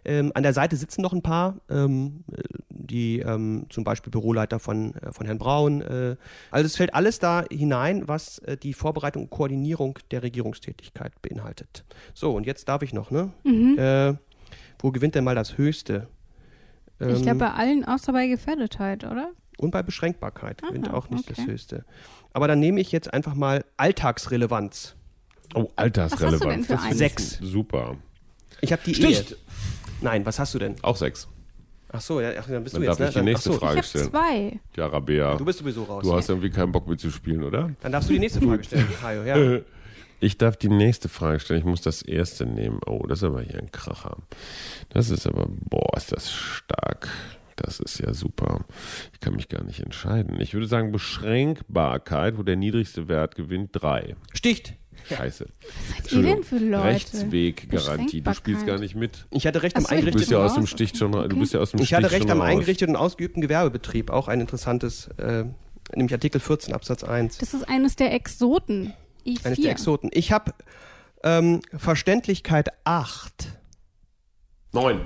Ähm, an der Seite sitzen noch ein paar, ähm, äh, die ähm, zum Beispiel Büroleiter von, äh, von Herrn Braun. Äh, also es fällt alles da hinein, was äh, die Vorbereitung und Koordinierung der Regierungstätigkeit beinhaltet. So, und jetzt darf ich noch, ne? Äh, wo gewinnt denn mal das Höchste? ich Ähm, glaube bei allen außer bei Gefährdetheit, oder? Und bei Beschränkbarkeit gewinnt Aha, auch nicht das okay. Höchste. Aber dann nehme ich jetzt einfach mal Alltagsrelevanz. Oh, Altersrelevant. Was hast du denn für Das einen? ist Sechs. Super. Ich habe die Sticht. Ehe. Nein, was hast du denn? Auch sechs. Ach so, ja, ach, dann bist Dann du jetzt, darf ne? ich die nächste so, Frage Ich habe stellen. zwei. Ja, Rabea. Du bist sowieso raus. Du hast irgendwie keinen Bock mitzuspielen, oder? Dann darfst du die nächste Frage stellen, Hajo. Ja. Ich darf die nächste Frage stellen. Ich muss das erste nehmen. Oh, das ist aber hier ein Kracher. Das ist aber, boah, ist das stark. Das ist ja super. Ich kann mich gar nicht entscheiden. Ich würde sagen, Beschränkbarkeit, wo der niedrigste Wert gewinnt, drei. Sticht. Scheiße. Was seid ihr denn für Leute? Rechtsweggarantie. Du spielst gar nicht mit. Ich hatte recht Ach am ich Du bist eingerichteten, ja aus dem Stich schon, du bist ja aus dem ich Stich hatte recht am eingerichteten und ausgeübten Gewerbebetrieb. Auch ein interessantes, äh, nämlich Artikel 14 Absatz 1. Das ist eines der Exoten. I4. Eines der Exoten. Ich habe ähm, Verständlichkeit 8. Neun.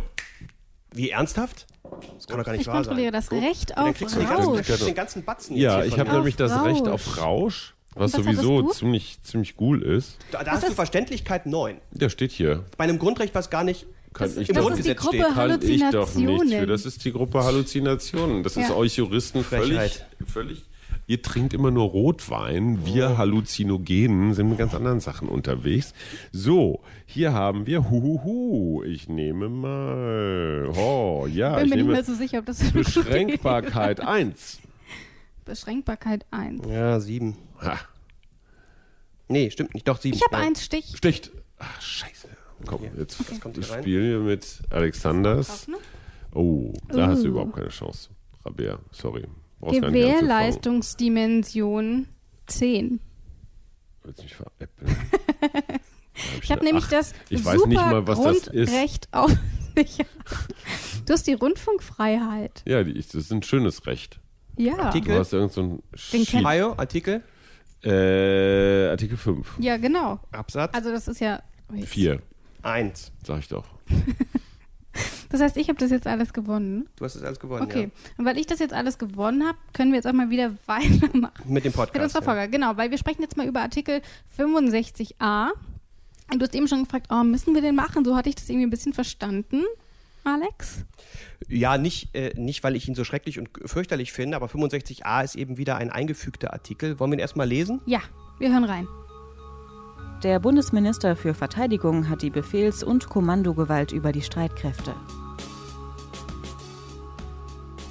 Wie ernsthaft? Das kann doch gar nicht Ich wahr sein. kontrolliere das Recht auf kriegst du den ganzen, Rausch. den ganzen Batzen jetzt Ja, hier ich habe nämlich das Rausch. Recht auf Rausch, was, sowieso ziemlich, ziemlich cool ist. Da, da hast du Verständlichkeit 9. Der steht hier. Bei einem Grundrecht, was gar nicht Kann Das- ich das doch ist die Gruppe Kann ich doch nicht für. Halluzinationen. Das ist die Gruppe Halluzinationen. Das ist Ja. euch Juristen völlig, Frechheit. völlig. Ihr trinkt immer nur Rotwein. Wir Halluzinogenen sind mit ganz anderen Sachen unterwegs. So, hier haben wir Huhuhu. Ich nehme mal. Oh, ja, Bin ich mir nicht mehr so sicher, ob das ist. Beschränkbarkeit 1. Beschränkbarkeit 1. Ja, sieben. Ha, Nee, stimmt nicht. Doch, sieben. Ich habe ja. eins Stich. sticht. Ach, scheiße. Komm, jetzt kommt hier rein. spielen wir mit Alexanders. Ne? Oh, da hast du Uh. überhaupt keine Chance. Rabea, sorry. Gewährleistungsdimension 10. Willst du mich veräppeln? Ich habe nämlich das ich super weiß nicht mal, was das ist. Grundrecht auf Sicherheit. Du hast die Rundfunkfreiheit. Ja, die, das ist ein schönes Recht. Ja. Artikel. Du hast irgend so ein Den Sheet. Hayo, Artikel, äh, Artikel 5. Ja, genau. Absatz Also das ist ja. 4, 1. sag ich doch. Das heißt, ich habe das jetzt alles gewonnen. Du hast es alles gewonnen, Okay. Und weil ich das jetzt alles gewonnen habe, können wir jetzt auch mal wieder weitermachen. ja. Mit dem Mit Podcast. unserer ja. Folge, genau, weil wir sprechen jetzt mal über Artikel 65a. Und du hast eben schon gefragt, oh, müssen wir den machen? So hatte ich das irgendwie ein bisschen verstanden, Alex. Ja, nicht, äh, nicht, weil ich ihn so schrecklich und fürchterlich finde, aber 65a ist eben wieder ein eingefügter Artikel. Wollen wir ihn erstmal lesen? Ja, wir hören rein. Der Bundesminister für Verteidigung hat die Befehls- und Kommandogewalt über die Streitkräfte.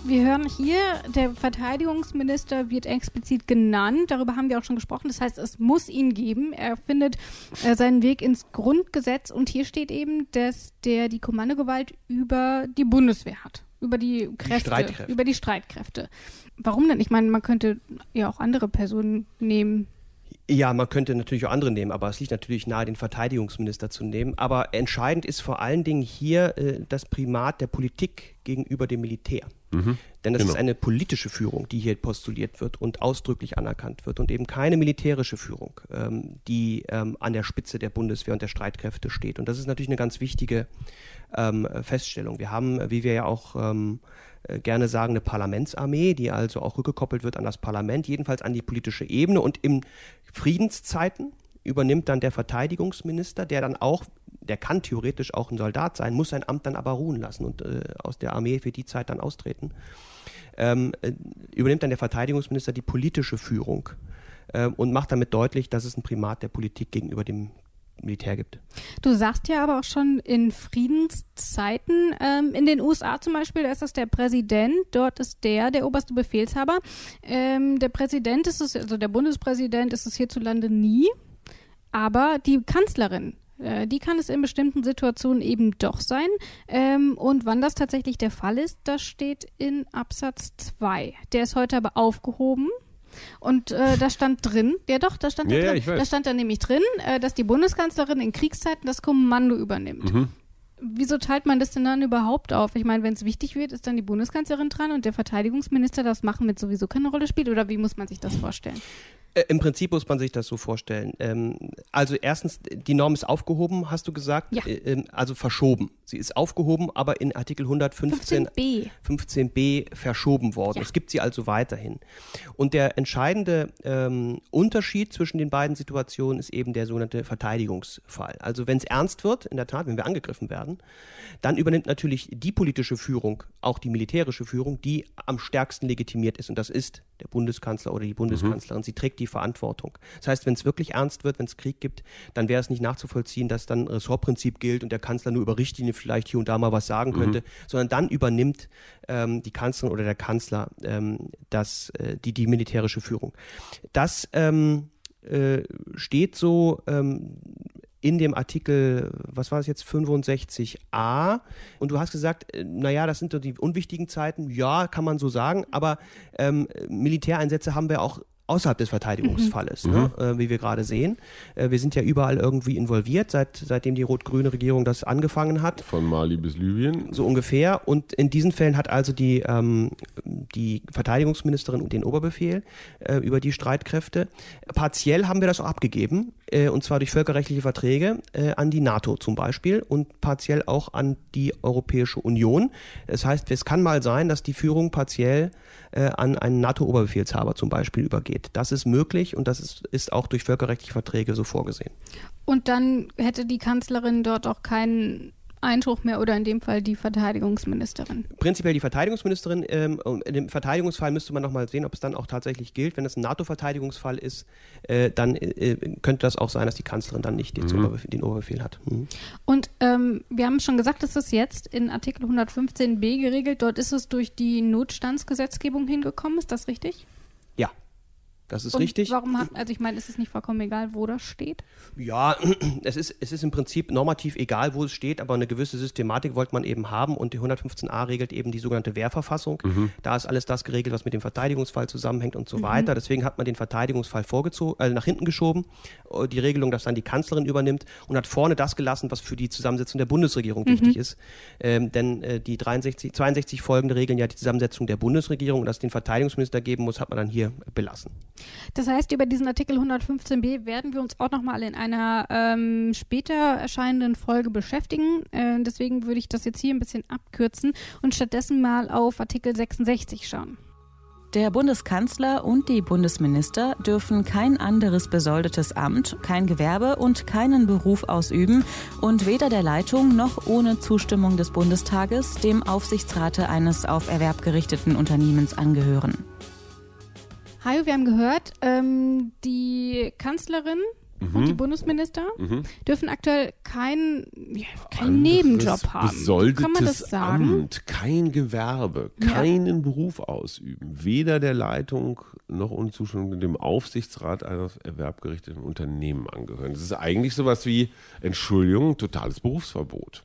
Wir hören hier, der Verteidigungsminister wird explizit genannt. Darüber haben wir auch schon gesprochen. Das heißt, es muss ihn geben. Er findet äh, seinen Weg ins Grundgesetz. Und hier steht eben, dass der die Kommandogewalt über die Bundeswehr hat. Über die Kräfte. Streitkräfte. Über die Streitkräfte. Warum denn? Ich meine, man könnte ja auch andere Personen nehmen. Ja, man könnte natürlich auch andere nehmen, aber es liegt natürlich nahe, den Verteidigungsminister zu nehmen. Aber entscheidend ist vor allen Dingen hier äh, das Primat der Politik gegenüber dem Militär. Denn das genau. ist eine politische Führung, die hier postuliert wird und ausdrücklich anerkannt wird und eben keine militärische Führung, ähm, die ähm, an der Spitze der Bundeswehr und der Streitkräfte steht. Und das ist natürlich eine ganz wichtige ähm, Feststellung. Wir haben, wie wir ja auch ähm, äh, gerne sagen, eine Parlamentsarmee, die also auch rückgekoppelt wird an das Parlament, jedenfalls an die politische Ebene. Und in Friedenszeiten übernimmt dann der Verteidigungsminister, der dann auch, der kann theoretisch auch ein Soldat sein, muss sein Amt dann aber ruhen lassen und äh, aus der Armee für die Zeit dann austreten. Ähm, äh, übernimmt dann der Verteidigungsminister die politische Führung äh, und macht damit deutlich, dass es ein Primat der Politik gegenüber dem Militär gibt. Du sagst ja aber auch schon in Friedenszeiten, ähm, in den USA zum Beispiel, da ist das der Präsident, dort ist der der oberste Befehlshaber. Ähm, der Präsident ist es, also der Bundespräsident ist es hierzulande nie, aber die Kanzlerin. äh, Die kann es in bestimmten Situationen eben doch sein. Ähm, und wann das tatsächlich der Fall ist, das steht in Absatz 2. Der ist heute aber aufgehoben. Und äh, da stand drin, ja doch, da stand da Ja, ja, drin, weiß. da stand da nämlich drin, äh, dass die Bundeskanzlerin in Kriegszeiten das Kommando übernimmt. Mhm. Wieso teilt man das denn dann überhaupt auf? Ich meine, wenn es wichtig wird, ist dann die Bundeskanzlerin dran und der Verteidigungsminister das machen mit sowieso keine Rolle spielt? Oder wie muss man sich das vorstellen? Äh, Im Prinzip muss man sich das so vorstellen. Ähm, also erstens, die Norm ist aufgehoben, hast du gesagt, Ja. äh, ähm, also verschoben. Sie ist aufgehoben, aber in Artikel 115 15b. 15b verschoben worden. Ja. Es gibt sie also weiterhin. Und der entscheidende ähm, Unterschied zwischen den beiden Situationen ist eben der sogenannte Verteidigungsfall. Also wenn es ernst wird, in der Tat, wenn wir angegriffen werden, dann übernimmt natürlich die politische Führung, auch die militärische Führung, die am stärksten legitimiert ist. Und das ist der Bundeskanzler oder die Bundeskanzlerin. Sie trägt die Verantwortung. Das heißt, wenn es wirklich ernst wird, wenn es Krieg gibt, dann wäre es nicht nachzuvollziehen, dass dann Ressortprinzip gilt und der Kanzler nur über Richtlinie vielleicht hier und da mal was sagen könnte, sondern dann übernimmt ähm, die Kanzlerin oder der Kanzler ähm, das, äh, die, die militärische Führung. Das ähm, äh, steht so ähm, in dem Artikel, was war das jetzt, 65a. Und du hast gesagt, äh, naja, das sind doch die unwichtigen Zeiten. Ja, kann man so sagen. Aber ähm, Militäreinsätze haben wir auch außerhalb des Verteidigungsfalles, ne? äh, wie wir gerade sehen. Äh, wir sind ja überall irgendwie involviert, seit, seitdem die rot-grüne Regierung das angefangen hat Von Mali bis Libyen. so ungefähr. Und in diesen Fällen hat also die, ähm, die Verteidigungsministerin den Oberbefehl äh, über die Streitkräfte. Partiell haben wir das auch abgegeben, äh, und zwar durch völkerrechtliche Verträge äh, an die NATO zum Beispiel und partiell auch an die Europäische Union. Das heißt, es kann mal sein, dass die Führung partiell äh, an einen NATO-Oberbefehlshaber zum Beispiel übergeht. Das ist möglich und das ist, ist auch durch völkerrechtliche Verträge so vorgesehen. Und dann hätte die Kanzlerin dort auch keinen Einspruch mehr oder in dem Fall die Verteidigungsministerin? Prinzipiell die Verteidigungsministerin. Ähm, in dem Verteidigungsfall müsste man nochmal sehen, ob es dann auch tatsächlich gilt. Wenn es ein NATO-Verteidigungsfall ist, äh, dann äh, könnte das auch sein, dass die Kanzlerin dann nicht mhm. Oberbefehl, den Oberbefehl hat. Mhm. Und ähm, wir haben schon gesagt, dass das jetzt in Artikel 115b geregelt. Dort ist es durch die Notstandsgesetzgebung hingekommen. Ist das richtig? Das ist und richtig. Warum hat, also ich meine, ist es nicht vollkommen egal, wo das steht? Ja, es ist, es ist im Prinzip normativ egal, wo es steht, aber eine gewisse Systematik wollte man eben haben und die 115a regelt eben die sogenannte Wehrverfassung. Mhm. Da ist alles das geregelt, was mit dem Verteidigungsfall zusammenhängt und so mhm. weiter. Deswegen hat man den Verteidigungsfall vorgezogen, äh, nach hinten geschoben, äh, die Regelung, dass dann die Kanzlerin übernimmt und hat vorne das gelassen, was für die Zusammensetzung der Bundesregierung mhm. wichtig ist. Ähm, denn äh, die 63, 62 folgende regeln ja die Zusammensetzung der Bundesregierung und dass es den Verteidigungsminister geben muss, hat man dann hier belassen. Das heißt, über diesen Artikel 115b werden wir uns auch nochmal in einer ähm, später erscheinenden Folge beschäftigen. Äh, deswegen würde ich das jetzt hier ein bisschen abkürzen und stattdessen mal auf Artikel 66 schauen. Der Bundeskanzler und die Bundesminister dürfen kein anderes besoldetes Amt, kein Gewerbe und keinen Beruf ausüben und weder der Leitung noch ohne Zustimmung des Bundestages dem Aufsichtsrate eines auf Erwerb gerichteten Unternehmens angehören. Hajo, wir haben gehört, ähm, die Kanzlerin mhm. und die Bundesminister mhm. dürfen aktuell keinen ja, kein Nebenjob haben. Kann man das sagen? Amt, kein Gewerbe, keinen ja. Beruf ausüben, weder der Leitung noch ohne Zustimmung dem Aufsichtsrat eines erwerbgerichteten Unternehmen angehören. Das ist eigentlich sowas wie, Entschuldigung, totales Berufsverbot.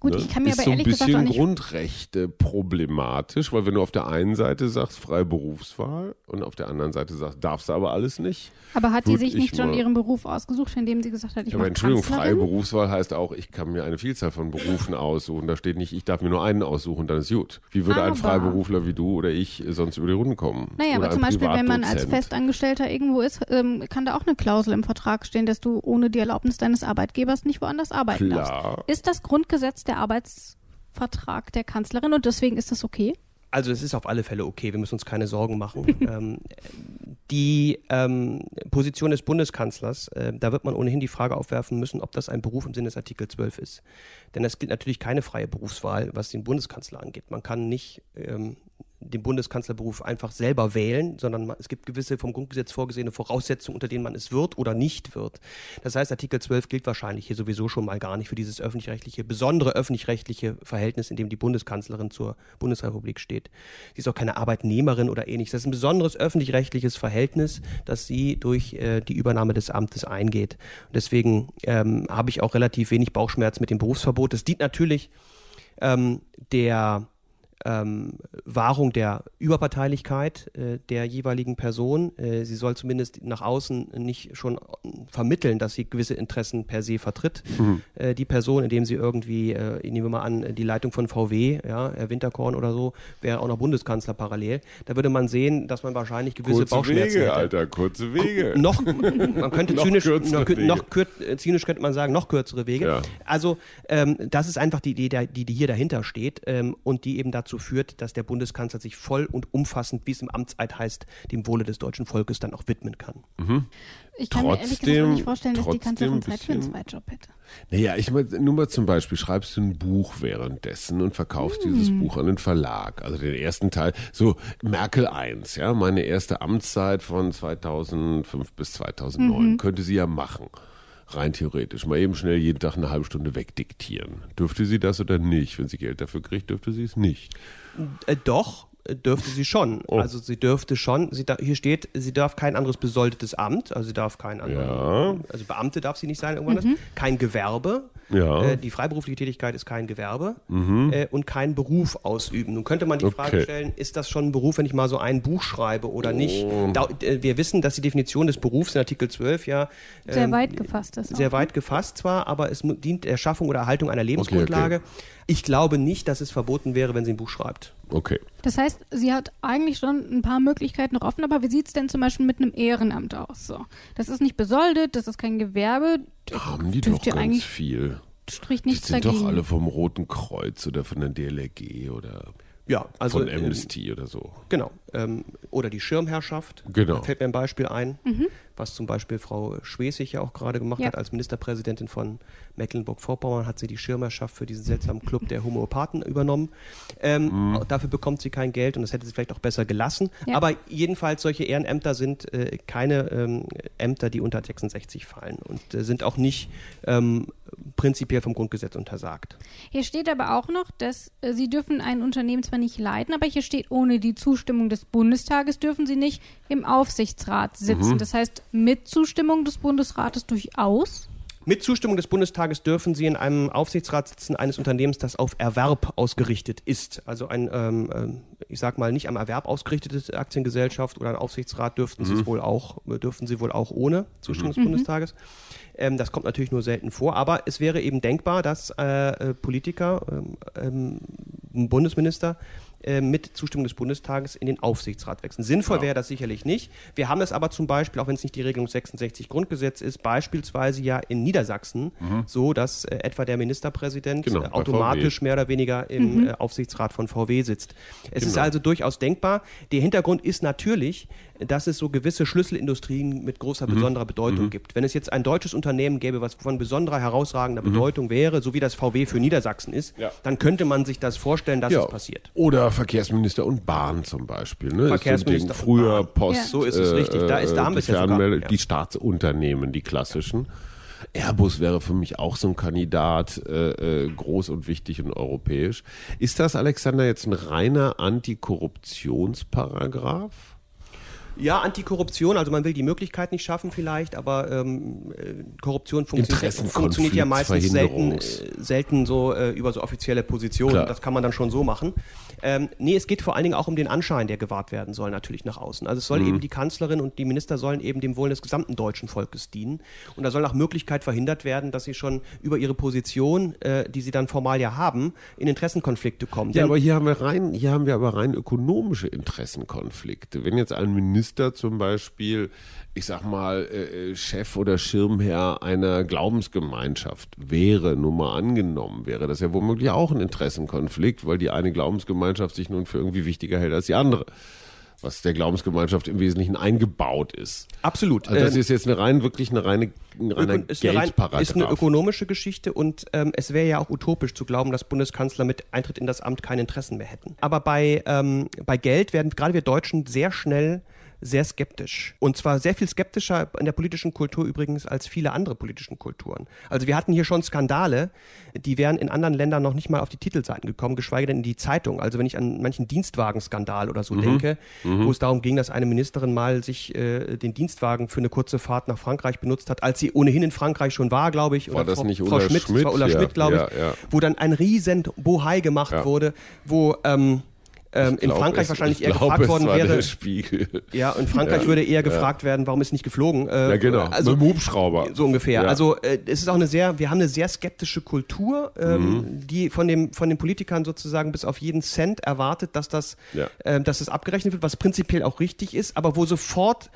Gut, ne? ich kann mir ist aber so ein bisschen Grundrechte problematisch, weil wenn du auf der einen Seite sagst freie Berufswahl und auf der anderen Seite sagst, darfst du aber alles nicht. Aber hat die sich nicht schon ihren Beruf ausgesucht, indem sie gesagt hat, ich ja, aber Entschuldigung, Kanzlerin? freie Berufswahl heißt auch, ich kann mir eine Vielzahl von Berufen aussuchen. Da steht nicht, ich darf mir nur einen aussuchen, dann ist gut. Wie würde aber. ein Freiberufler wie du oder ich sonst über die Runden kommen? Naja, aber zum Beispiel, wenn man als Festangestellter irgendwo ist, ähm, kann da auch eine Klausel im Vertrag stehen, dass du ohne die Erlaubnis deines Arbeitgebers nicht woanders arbeiten Klar. darfst. Ist das Grundgesetz der Arbeits Vertrag der Kanzlerin und deswegen ist das okay? Also es ist auf alle Fälle okay, wir müssen uns keine Sorgen machen. ähm, die ähm, Position des Bundeskanzlers, äh, da wird man ohnehin die Frage aufwerfen müssen, ob das ein Beruf im Sinne des Artikel 12 ist. Denn es gilt natürlich keine freie Berufswahl, was den Bundeskanzler angeht. Man kann nicht ähm, den Bundeskanzlerberuf einfach selber wählen, sondern es gibt gewisse vom Grundgesetz vorgesehene Voraussetzungen, unter denen man es wird oder nicht wird. Das heißt, Artikel 12 gilt wahrscheinlich hier sowieso schon mal gar nicht für dieses öffentlich-rechtliche, besondere öffentlich-rechtliche Verhältnis, in dem die Bundeskanzlerin zur Bundesrepublik steht. Sie ist auch keine Arbeitnehmerin oder ähnliches. Das ist ein besonderes öffentlich-rechtliches Verhältnis, das sie durch äh, die Übernahme des Amtes eingeht. Und deswegen ähm, habe ich auch relativ wenig Bauchschmerz mit dem Berufsverbot. Das dient natürlich ähm, der ähm, Wahrung der Überparteilichkeit äh, der jeweiligen Person. Äh, sie soll zumindest nach außen nicht schon vermitteln, dass sie gewisse Interessen per se vertritt. Mhm. Äh, die Person, indem sie irgendwie, äh, nehmen wir mal an, die Leitung von VW, ja, Herr Winterkorn oder so, wäre auch noch Bundeskanzler parallel. Da würde man sehen, dass man wahrscheinlich gewisse kurze Bauchschmerzen Wege, hätte. Alter, kurze Wege. noch, man könnte zynisch, noch, noch zynisch könnte man sagen, noch kürzere Wege. Ja. Also ähm, das ist einfach die Idee, die, die hier dahinter steht ähm, und die eben dazu dazu führt, dass der Bundeskanzler sich voll und umfassend, wie es im Amtseid heißt, dem Wohle des deutschen Volkes dann auch widmen kann. Mhm. Ich kann trotzdem, mir ehrlich gesagt nicht vorstellen, dass die Kanzlerin Zeit für einen Zweitjob hätte. Naja, ich meine, nur mal zum Beispiel, schreibst du ein Buch währenddessen und verkaufst mm. dieses Buch an den Verlag. Also den ersten Teil, so Merkel 1, ja, meine erste Amtszeit von 2005 bis 2009, mhm. könnte sie ja machen rein theoretisch mal eben schnell jeden Tag eine halbe Stunde wegdiktieren. Dürfte sie das oder nicht? Wenn sie Geld dafür kriegt, dürfte sie es nicht. Äh, doch, dürfte sie schon. Oh. Also sie dürfte schon, sie da, hier steht, sie darf kein anderes besoldetes Amt, also sie darf kein anderes, ja. also Beamte darf sie nicht sein, irgendwann mhm. kein Gewerbe, ja. Äh, die freiberufliche Tätigkeit ist kein Gewerbe mhm. äh, und kein Beruf ausüben. Nun könnte man die okay. Frage stellen, ist das schon ein Beruf, wenn ich mal so ein Buch schreibe oder nicht? Oh. Da, äh, wir wissen, dass die Definition des Berufs in Artikel 12 ja ähm, sehr weit gefasst ist. Sehr auch. weit gefasst zwar, aber es dient der Schaffung oder Erhaltung einer Lebensgrundlage. Okay, okay. Ich glaube nicht, dass es verboten wäre, wenn sie ein Buch schreibt. Okay. Das heißt, sie hat eigentlich schon ein paar Möglichkeiten noch offen, aber wie sieht es denn zum Beispiel mit einem Ehrenamt aus? So. Das ist nicht besoldet, das ist kein Gewerbe. Haben die doch ganz viel. Spricht nichts die sind dagegen. doch alle vom Roten Kreuz oder von der DLRG oder ja, also, von Amnesty ähm, oder so. Genau. Ähm, oder die Schirmherrschaft. Genau. Da fällt mir ein Beispiel ein. Mhm was zum Beispiel Frau Schwesig ja auch gerade gemacht ja. hat als Ministerpräsidentin von Mecklenburg-Vorpommern, hat sie die Schirmerschaft für diesen seltsamen Club der Homöopathen übernommen. Ähm, mhm. Dafür bekommt sie kein Geld und das hätte sie vielleicht auch besser gelassen. Ja. Aber jedenfalls, solche Ehrenämter sind äh, keine ähm, Ämter, die unter 66 fallen und äh, sind auch nicht ähm, prinzipiell vom Grundgesetz untersagt. Hier steht aber auch noch, dass äh, Sie dürfen ein Unternehmen zwar nicht leiten, aber hier steht, ohne die Zustimmung des Bundestages dürfen Sie nicht im Aufsichtsrat sitzen. Mhm. Das heißt, mit Zustimmung des Bundesrates durchaus. Mit Zustimmung des Bundestages dürfen Sie in einem Aufsichtsrat sitzen eines Unternehmens, das auf Erwerb ausgerichtet ist. Also ein, ähm, ähm ich sag mal, nicht am Erwerb ausgerichtete Aktiengesellschaft oder ein Aufsichtsrat dürften mhm. Sie wohl auch, dürfen Sie wohl auch ohne Zustimmung mhm. des Bundestages. Ähm, das kommt natürlich nur selten vor, aber es wäre eben denkbar, dass äh, äh Politiker, ähm, ähm, ein Bundesminister, äh, mit Zustimmung des Bundestages in den Aufsichtsrat wechseln. Sinnvoll ja. wäre das sicherlich nicht. Wir haben es aber zum Beispiel, auch wenn es nicht die Regelung 66 Grundgesetz ist, beispielsweise ja in Niedersachsen mhm. so, dass äh, etwa der Ministerpräsident genau, äh, automatisch mehr oder weniger im mhm. äh, Aufsichtsrat von VW sitzt. Es genau. ist also durchaus denkbar. Der Hintergrund ist natürlich, dass es so gewisse Schlüsselindustrien mit großer, mhm. besonderer Bedeutung mhm. gibt. Wenn es jetzt ein deutsches Unternehmen gäbe, was von besonderer, herausragender mhm. Bedeutung wäre, so wie das VW für Niedersachsen ist, ja. dann könnte man sich das vorstellen, dass ja. es passiert. Oder Verkehrsminister und Bahn zum Beispiel. Ne? Verkehrsminister so früher Post. Ja. So ist es richtig. Da ist da ein bisschen sogar, Die Staatsunternehmen, die klassischen. Airbus wäre für mich auch so ein Kandidat, äh, äh, groß und wichtig und europäisch. Ist das, Alexander, jetzt ein reiner Antikorruptionsparagraph? Ja, Antikorruption, also man will die Möglichkeit nicht schaffen vielleicht, aber ähm, äh, Korruption funktioniert, funktioniert ja meistens selten, äh, selten so äh, über so offizielle Positionen. Klar. Das kann man dann schon so machen. Ähm, nee, es geht vor allen Dingen auch um den Anschein, der gewahrt werden soll, natürlich nach außen. Also es soll mhm. eben die Kanzlerin und die Minister sollen eben dem Wohl des gesamten deutschen Volkes dienen. Und da soll nach Möglichkeit verhindert werden, dass sie schon über ihre Position, äh, die sie dann formal ja haben, in Interessenkonflikte kommen. Ja, Denn aber hier haben wir rein, hier haben wir aber rein ökonomische Interessenkonflikte. Wenn jetzt ein Minister zum Beispiel ich sag mal, äh, äh, Chef oder Schirmherr einer Glaubensgemeinschaft wäre, nur mal angenommen, wäre das ja womöglich auch ein Interessenkonflikt, weil die eine Glaubensgemeinschaft sich nun für irgendwie wichtiger hält als die andere was der Glaubensgemeinschaft im Wesentlichen eingebaut ist. Absolut. Also das ähm, ist jetzt eine rein, wirklich eine reine, ein reiner ist Geldparagraph. Ist eine ökonomische Geschichte und ähm, es wäre ja auch utopisch zu glauben, dass Bundeskanzler mit Eintritt in das Amt keine Interessen mehr hätten. Aber bei, ähm, bei Geld werden gerade wir Deutschen sehr schnell sehr skeptisch. Und zwar sehr viel skeptischer in der politischen Kultur übrigens als viele andere politischen Kulturen. Also wir hatten hier schon Skandale, die wären in anderen Ländern noch nicht mal auf die Titelseiten gekommen, geschweige denn in die Zeitung. Also wenn ich an manchen Dienstwagenskandal oder so mhm. denke, mhm. wo es darum ging, dass eine Ministerin mal sich äh, den Dienstwagen für eine kurze Fahrt nach Frankreich benutzt hat, als sie ohnehin in Frankreich schon war, glaube ich. War das Frau, nicht Frau Ulla Schmidt? Schmidt? Frau Ulla ja, Schmidt, glaube ich. Ja. Wo dann ein riesen Bohai gemacht wurde, wo ähm, ähm, in Frankreich es, wahrscheinlich eher glaub, gefragt worden wäre. Ja, in Frankreich ja, würde eher gefragt ja. werden, warum ist nicht geflogen? Äh, ja, genau. Also, Mit dem Hubschrauber. So ungefähr. Ja. Also äh, es ist auch eine sehr, wir haben eine sehr skeptische Kultur, ähm, mhm. die von, dem, von den Politikern sozusagen bis auf jeden Cent erwartet, dass das, äh, dass das abgerechnet wird, was prinzipiell auch richtig ist, aber wo sofort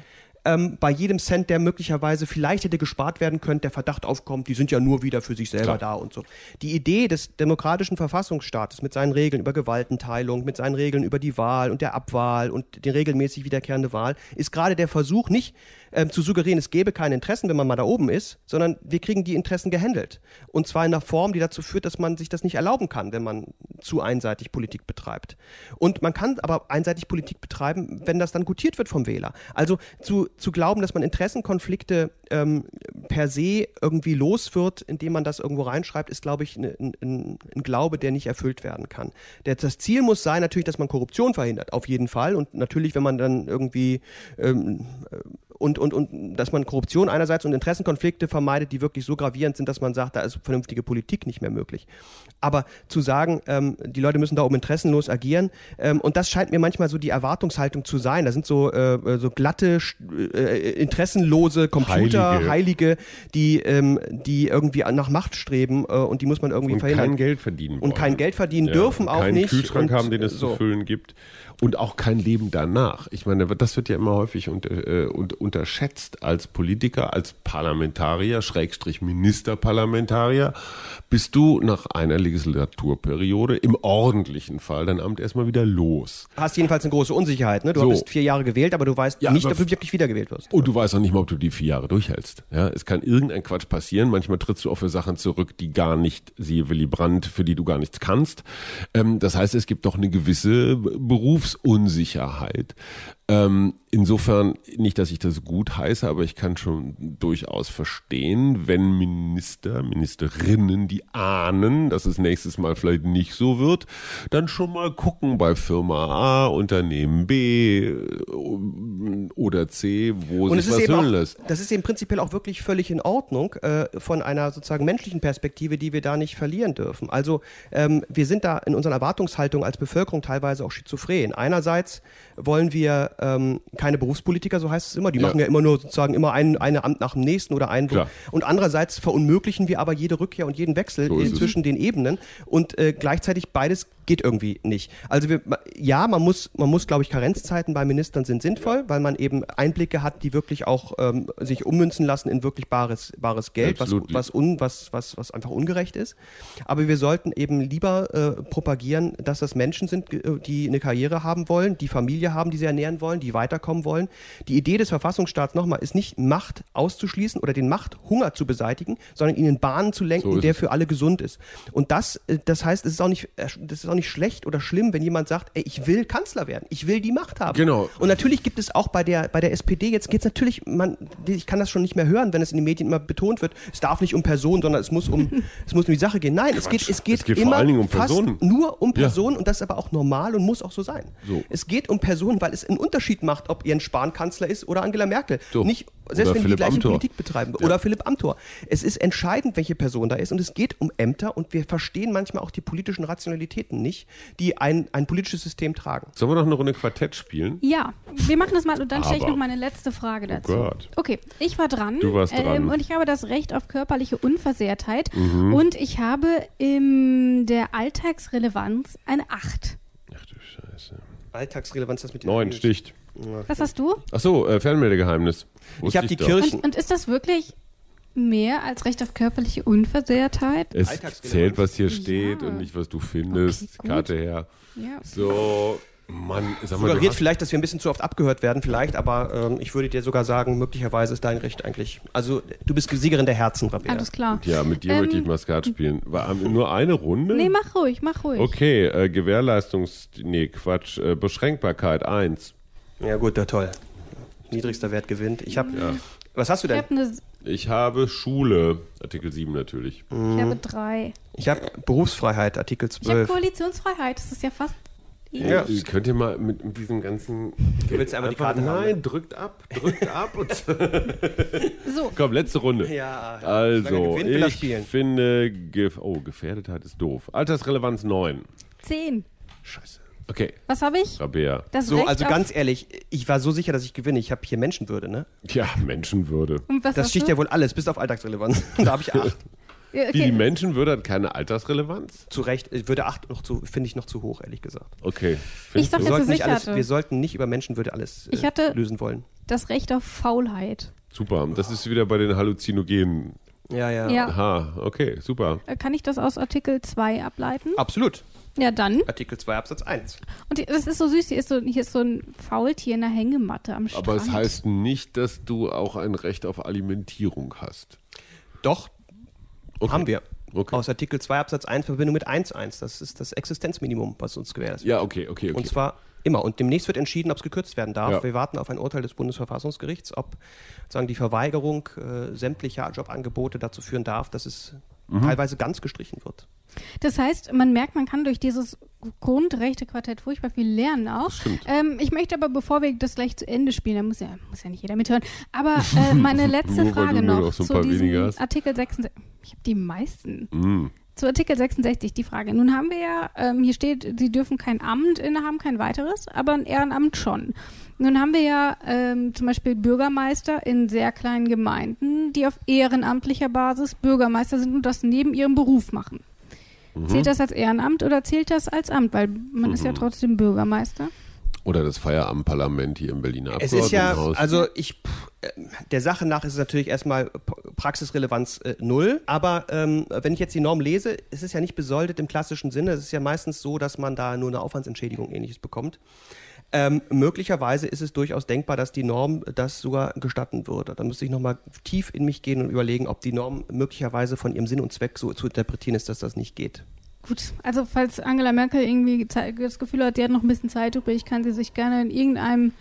ähm, bei jedem Cent, der möglicherweise vielleicht hätte gespart werden können, der Verdacht aufkommt, die sind ja nur wieder für sich selber Klar. da und so. Die Idee des demokratischen Verfassungsstaates mit seinen Regeln über Gewaltenteilung, mit seinen Regeln über die Wahl und der Abwahl und die regelmäßig wiederkehrende Wahl, ist gerade der Versuch, nicht ähm, zu suggerieren, es gäbe keine Interessen, wenn man mal da oben ist, sondern wir kriegen die Interessen gehandelt. Und zwar in einer Form, die dazu führt, dass man sich das nicht erlauben kann, wenn man zu einseitig Politik betreibt. Und man kann aber einseitig Politik betreiben, wenn das dann gutiert wird vom Wähler. Also zu, zu glauben, dass man Interessenkonflikte ähm, per se irgendwie los wird, indem man das irgendwo reinschreibt, ist, glaube ich, ein, ein, ein Glaube, der nicht erfüllt werden kann. Der, das Ziel muss sein natürlich, dass man Korruption verhindert, auf jeden Fall. Und natürlich, wenn man dann irgendwie ähm, und, und, und dass man Korruption einerseits und Interessenkonflikte vermeidet, die wirklich so gravierend sind, dass man sagt, da ist vernünftige Politik nicht mehr möglich. Aber zu sagen, ähm, die Leute müssen da oben interessenlos agieren, ähm, und das scheint mir manchmal so die Erwartungshaltung zu sein. Da sind so, äh, so glatte, äh, interessenlose Computer, Heilige, Heilige die, ähm, die irgendwie nach Macht streben äh, und die muss man irgendwie und verhindern. Und kein Geld verdienen wollen. Und kein Geld verdienen ja, dürfen auch keinen nicht. Keinen Kühlschrank und, haben, den es so. zu füllen gibt und auch kein Leben danach. Ich meine, das wird ja immer häufig und, äh, und unterschätzt als Politiker, als Parlamentarier, Schrägstrich Ministerparlamentarier, bist du nach einer Legislaturperiode im ordentlichen Fall dein Amt erstmal wieder los. Hast jedenfalls eine große Unsicherheit. Ne? Du So. bist vier Jahre gewählt, aber du weißt Ja, nicht, ob du wirklich wiedergewählt wirst. Und du weißt auch nicht mal, ob du die vier Jahre durchhältst. Ja, es kann irgendein Quatsch passieren. Manchmal trittst du auch für Sachen zurück, die gar nicht, siehe Willy Brandt, für die du gar nichts kannst. Ähm, das heißt, es gibt doch eine gewisse Berufsunsicherheit. Ähm, insofern nicht, dass ich das gut heiße, aber ich kann schon durchaus verstehen, wenn Minister, Ministerinnen, die ahnen, dass es nächstes Mal vielleicht nicht so wird, dann schon mal gucken bei Firma A, Unternehmen B äh, oder C, wo Und es sich ist was eben hören auch, lässt. das ist eben prinzipiell auch wirklich völlig in Ordnung äh, von einer sozusagen menschlichen Perspektive, die wir da nicht verlieren dürfen. Also ähm, wir sind da in unseren Erwartungshaltungen als Bevölkerung teilweise auch schizophren. Einerseits wollen wir ähm, keine Berufspolitiker, so heißt es immer. Die Ja. machen ja immer nur sozusagen immer ein, eine Amt nach dem nächsten oder einen. Klar. Und andererseits verunmöglichen wir aber jede Rückkehr und jeden Wechsel So es. zwischen den Ebenen und äh, gleichzeitig beides geht irgendwie nicht. Also wir, ja, man muss, man muss, glaube ich, Karenzzeiten bei Ministern sind sinnvoll, weil man eben Einblicke hat, die wirklich auch ähm, sich ummünzen lassen in wirklich bares, bares Geld, was, Absolut. was, un, was, was, was einfach ungerecht ist. Aber wir sollten eben lieber äh, propagieren, dass das Menschen sind, äh, die eine Karriere haben wollen, die Familie haben, die sie ernähren wollen, die weiterkommen wollen. Die Idee des Verfassungsstaats nochmal ist nicht Macht auszuschließen oder den Machthunger zu beseitigen, sondern ihn in Bahnen zu lenken, So der es. für alle gesund ist. Und das, äh, das heißt, es ist auch nicht, äh, das ist auch nicht schlecht oder schlimm, wenn jemand sagt, ey, ich will Kanzler werden, ich will die Macht haben. Genau. Und natürlich gibt es auch bei der, bei der SPD, jetzt geht es natürlich, man, ich kann das schon nicht mehr hören, wenn es in den Medien immer betont wird, es darf nicht um Personen, sondern es muss um, es muss um die Sache gehen. Nein, es geht, es geht, Es geht vor immer allen Dingen um fast Personen. nur um Ja. Personen und das ist aber auch normal und muss auch so sein. So. Es geht um Personen, weil es einen Unterschied macht, ob Jens Spahn Kanzler ist oder Angela Merkel. So. Nicht, selbst Oder wenn die die Philipp gleiche Amthor. Politik betreiben. Oder Philipp Amthor. Es ist entscheidend, welche Person da ist und es geht um Ämter und wir verstehen manchmal auch die politischen Rationalitäten nicht, die ein, ein politisches System tragen. Sollen wir noch eine Runde Quartett spielen? Ja, wir machen das mal und dann stelle ich noch meine letzte Frage dazu. Gott. Okay, ich war dran. Du warst dran. Ähm, und ich habe das Recht auf körperliche Unversehrtheit. Mhm. Und ich habe in der Alltagsrelevanz eine 8. Ach du Scheiße. Alltagsrelevanz, das mit den Neun sticht. Was hast du? Ach so, äh, Fernmeldegeheimnis. Ich habe die doch. Kirchen. Und, und ist das wirklich mehr als Recht auf körperliche Unversehrtheit? Es zählt, was hier steht Ja. und nicht, was du findest. Okay. Karte her. Ja. So, Mann, sag mal, Suggeriert vielleicht, dass wir ein bisschen zu oft abgehört werden, vielleicht, aber ähm, ich würde dir sogar sagen, möglicherweise ist dein Recht eigentlich. Also, du bist Siegerin der Herzen, Rabea. Alles klar. ja, mit dir Ähm, möchte ich mal Skat spielen. War nur eine Runde? Nee, mach ruhig, mach ruhig. Okay, äh, Gewährleistungs... Nee, Quatsch. Äh, Beschränkbarkeit 1. Ja, gut, ja, toll. Niedrigster Wert gewinnt. Ich habe. Was hast du Ich denn? habe eine, Ich habe Schule. Artikel 7 natürlich. ich habe drei. Ich habe Berufsfreiheit, Artikel Ich habe 12. Koalitionsfreiheit. Das ist ja fast. Ja. Äh, Könnt ihr mal mit, mit diesem ganzen... Du willst einfach die Karte haben, Nein, ne? drückt ab, drückt ab. Und So, Komm, letzte Runde. Ja, Also, ich finde... Gef oh, Gefährdetheit ist doof. Altersrelevanz 9. zehn. Scheiße. Okay, Was habe ich? Rabea. Das So, Recht also ganz ehrlich, ich war so sicher, dass ich gewinne. Ich habe hier Menschenwürde, ne? Ja, Menschenwürde. Und was Das sticht du? ja wohl alles, bis auf Alltagsrelevanz. da habe ich acht. Ja, Wie die okay. Menschenwürde hat keine Altersrelevanz? zu Recht, ich würde acht noch zu, finde ich noch zu hoch, ehrlich gesagt. Okay. Ich sag Wir sollten, nicht ich alles, hatte. wir sollten nicht über Menschenwürde alles äh, Ich hatte- lösen wollen. Das Recht auf Faulheit. Super. Das ist wieder bei den Halluzinogenen. Ja, ja. Ja. Aha, okay, super. Äh, Kann ich das aus Artikel 2 ableiten? Absolut. Ja, dann. Artikel 2 Absatz 1. Und die- das ist so süß. Hier ist so, hier ist so ein Faultier in der Hängematte am Strand. Aber es heißt nicht, dass du auch ein Recht auf Alimentierung hast. Doch, Okay. haben wir. Okay. Aus Artikel 2 Absatz 1 Verbindung mit 1.1. Das ist das Existenzminimum, was uns gewährt ist. Ja, okay, okay, okay. Und zwar immer. Und demnächst wird entschieden, ob es gekürzt werden darf. Ja. Wir warten auf ein Urteil des Bundesverfassungsgerichts, ob sagen, die Verweigerung äh, sämtlicher Jobangebote dazu führen darf, dass es Mhm. teilweise ganz gestrichen wird. Das heißt, man merkt, man kann durch dieses Grundrechte-Quartett furchtbar viel lernen auch. Ähm, ich möchte aber, bevor wir das gleich zu Ende spielen, da muss ja, muss ja nicht jeder mithören, aber äh, meine letzte Frage noch so zu diesem. Artikel 66. Ich habe die meisten. Mm. Zu Artikel 66 die Frage. Nun haben wir ja, ähm, hier steht, Sie dürfen kein Amt innehaben, kein weiteres, aber ein Ehrenamt schon. Nun haben wir ja ähm, zum Beispiel Bürgermeister in sehr kleinen Gemeinden, die auf ehrenamtlicher Basis Bürgermeister sind und das neben ihrem Beruf machen. Mhm. Zählt das als Ehrenamt oder zählt das als Amt? Weil man ist ja Mhm. trotzdem Bürgermeister. Oder das Feierabendparlament hier im Berliner Es ist ja, Abgeordnetenhaus. also ich, pff, der Sache nach ist es natürlich erstmal Praxisrelevanz äh, null. Aber ähm, wenn ich jetzt die Norm lese, ist es ja nicht besoldet im klassischen Sinne. Es ist ja meistens so, dass man da nur eine Aufwandsentschädigung ähnliches bekommt. Ähm, möglicherweise ist es durchaus denkbar, dass die Norm das sogar gestatten würde. Da müsste ich nochmal tief in mich gehen und überlegen, ob die Norm möglicherweise von ihrem Sinn und Zweck so zu interpretieren ist, dass das nicht geht. Gut, also falls Angela Merkel irgendwie das Gefühl hat, die hat noch ein bisschen Zeit übrig, kann sie sich gerne in irgendeinem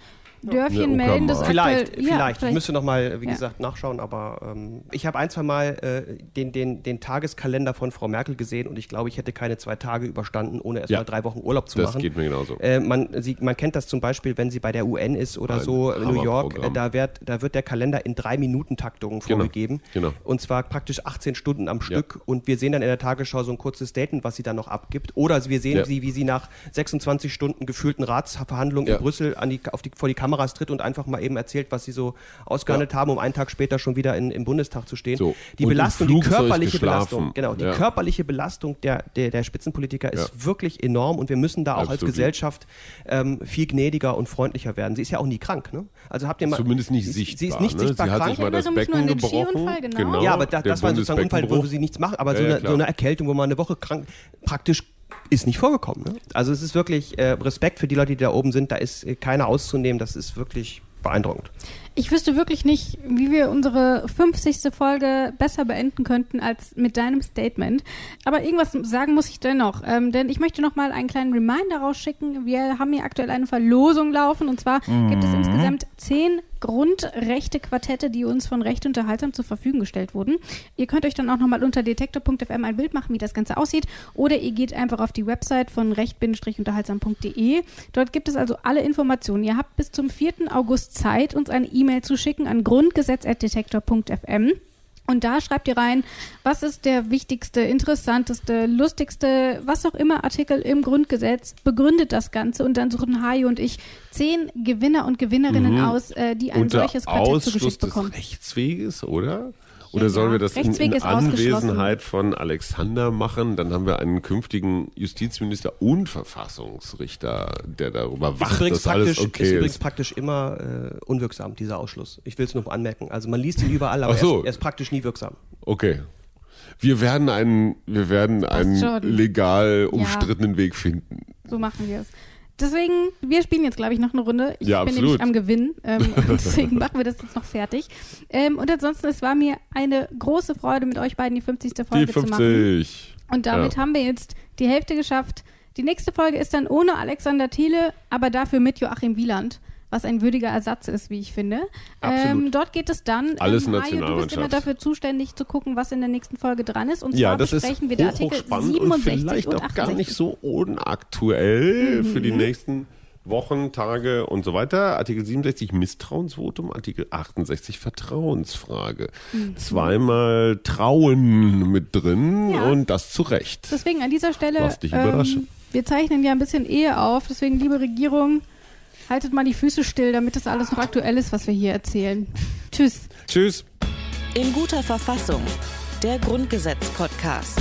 Dörfchen melden. Das vielleicht, aktuell, vielleicht. Ja, vielleicht. Ich müsste noch mal, wie ja. gesagt, nachschauen, aber ähm, ich habe ein, zwei Mal äh, den, den, den Tageskalender von Frau Merkel gesehen und ich glaube, ich hätte keine zwei Tage überstanden, ohne erst ja. mal drei Wochen Urlaub zu das machen. Das geht mir genauso. Äh, man, sie, man kennt das zum Beispiel, wenn sie bei der UN ist oder Ein so in New York, äh, da, wird, da wird der Kalender in drei Minuten Taktungen genau. vorgegeben. Genau. Und zwar praktisch 18 Stunden am Stück und wir sehen dann in der Tagesschau so ein kurzes Statement, was sie dann noch abgibt. Oder wir sehen sie, wie sie nach 26 Stunden gefühlten Ratsverhandlungen in Brüssel an die, auf die, vor die Kameras tritt und einfach mal eben erzählt, was sie so ausgehandelt ja. haben, um einen Tag später schon wieder in, im Bundestag zu stehen. So. Die und Belastung, die körperliche Belastung, genau, die ja. körperliche Belastung der, der, der Spitzenpolitiker ist ja. wirklich enorm und wir müssen da auch Absolut. als Gesellschaft ähm, viel gnädiger und freundlicher werden. Sie ist ja auch nie krank, ne? Also habt ihr mal. Zumindest nicht sichtbar. Sie ist nicht ne? sichtbar sie krank. Hat sich mal das Becken gebrochen. Genau. genau. Ja, aber da, das war sozusagen ein Unfall, wo sie nichts machen. Aber so, eine, so eine Erkältung, wo man eine Woche krank, praktisch ist nicht vorgekommen. Ne? Also es ist wirklich äh, Respekt für die Leute, die da oben sind. Da ist äh, keiner auszunehmen. Das ist wirklich beeindruckend. Ich wüsste wirklich nicht, wie wir unsere 50. Folge besser beenden könnten als mit deinem Statement. Aber irgendwas sagen muss ich dennoch. Ähm, denn ich möchte noch mal einen kleinen Reminder rausschicken. Wir haben hier aktuell eine Verlosung laufen. Und zwar mhm. gibt es mhm. insgesamt zehn Grundrechte-Quartette, die uns von Recht Unterhaltsam zur Verfügung gestellt wurden. Ihr könnt euch dann auch nochmal unter detektor.fm ein Bild machen, wie das Ganze aussieht. Oder ihr geht einfach auf die Website von recht-unterhaltsam.de. Dort gibt es also alle Informationen. Ihr habt bis zum 4. August Zeit, uns eine E-Mail zu schicken an grundgesetz.detektor.fm. Und da schreibt ihr rein, was ist der wichtigste, interessanteste, lustigste, was auch immer Artikel im Grundgesetz, begründet das Ganze und dann suchen Hajo und ich zehn Gewinner und Gewinnerinnen mhm. aus, äh, die ein Unter solches Quartett zugeschickt bekommen. Des Rechtsweges, oder? Oder sollen wir das in, in Anwesenheit von Alexander machen? Dann haben wir einen künftigen Justizminister und Verfassungsrichter, der darüber wacht, dass alles okay ist. ist übrigens praktisch immer äh, unwirksam, dieser Ausschluss. Ich will es nur anmerken. Also man liest ihn überall, aber so. er, ist, er ist praktisch nie wirksam. Okay. Wir werden einen, wir werden einen legal umstrittenen ja. Weg finden. So machen wir es. Deswegen, wir spielen jetzt, glaube ich, noch eine Runde. Ich ja, bin absolut. nämlich am Gewinn. Ähm, deswegen machen wir das jetzt noch fertig. Ähm, und ansonsten, es war mir eine große Freude, mit euch beiden die 50. Folge die 50. zu machen. Und damit ja. haben wir jetzt die Hälfte geschafft. Die nächste Folge ist dann ohne Alexander Thiele, aber dafür mit Joachim Wieland was ein würdiger Ersatz ist, wie ich finde. Ähm, dort geht es dann. Alles ähm, Mario, du bist immer dafür zuständig zu gucken, was in der nächsten Folge dran ist. Und zwar ja, das besprechen ist wir Artikel 67 und vielleicht und auch gar nicht so unaktuell mhm. für die nächsten Wochen, Tage und so weiter. Artikel 67 Misstrauensvotum, Artikel 68 Vertrauensfrage. Mhm. Zweimal Trauen mit drin ja. und das zu Recht. Deswegen an dieser Stelle. Was dich überrascht. Ähm, wir zeichnen ja ein bisschen Ehe auf, deswegen, liebe Regierung, Haltet mal die Füße still, damit das alles noch aktuell ist, was wir hier erzählen. Tschüss. Tschüss. In guter Verfassung. Der Grundgesetz-Podcast.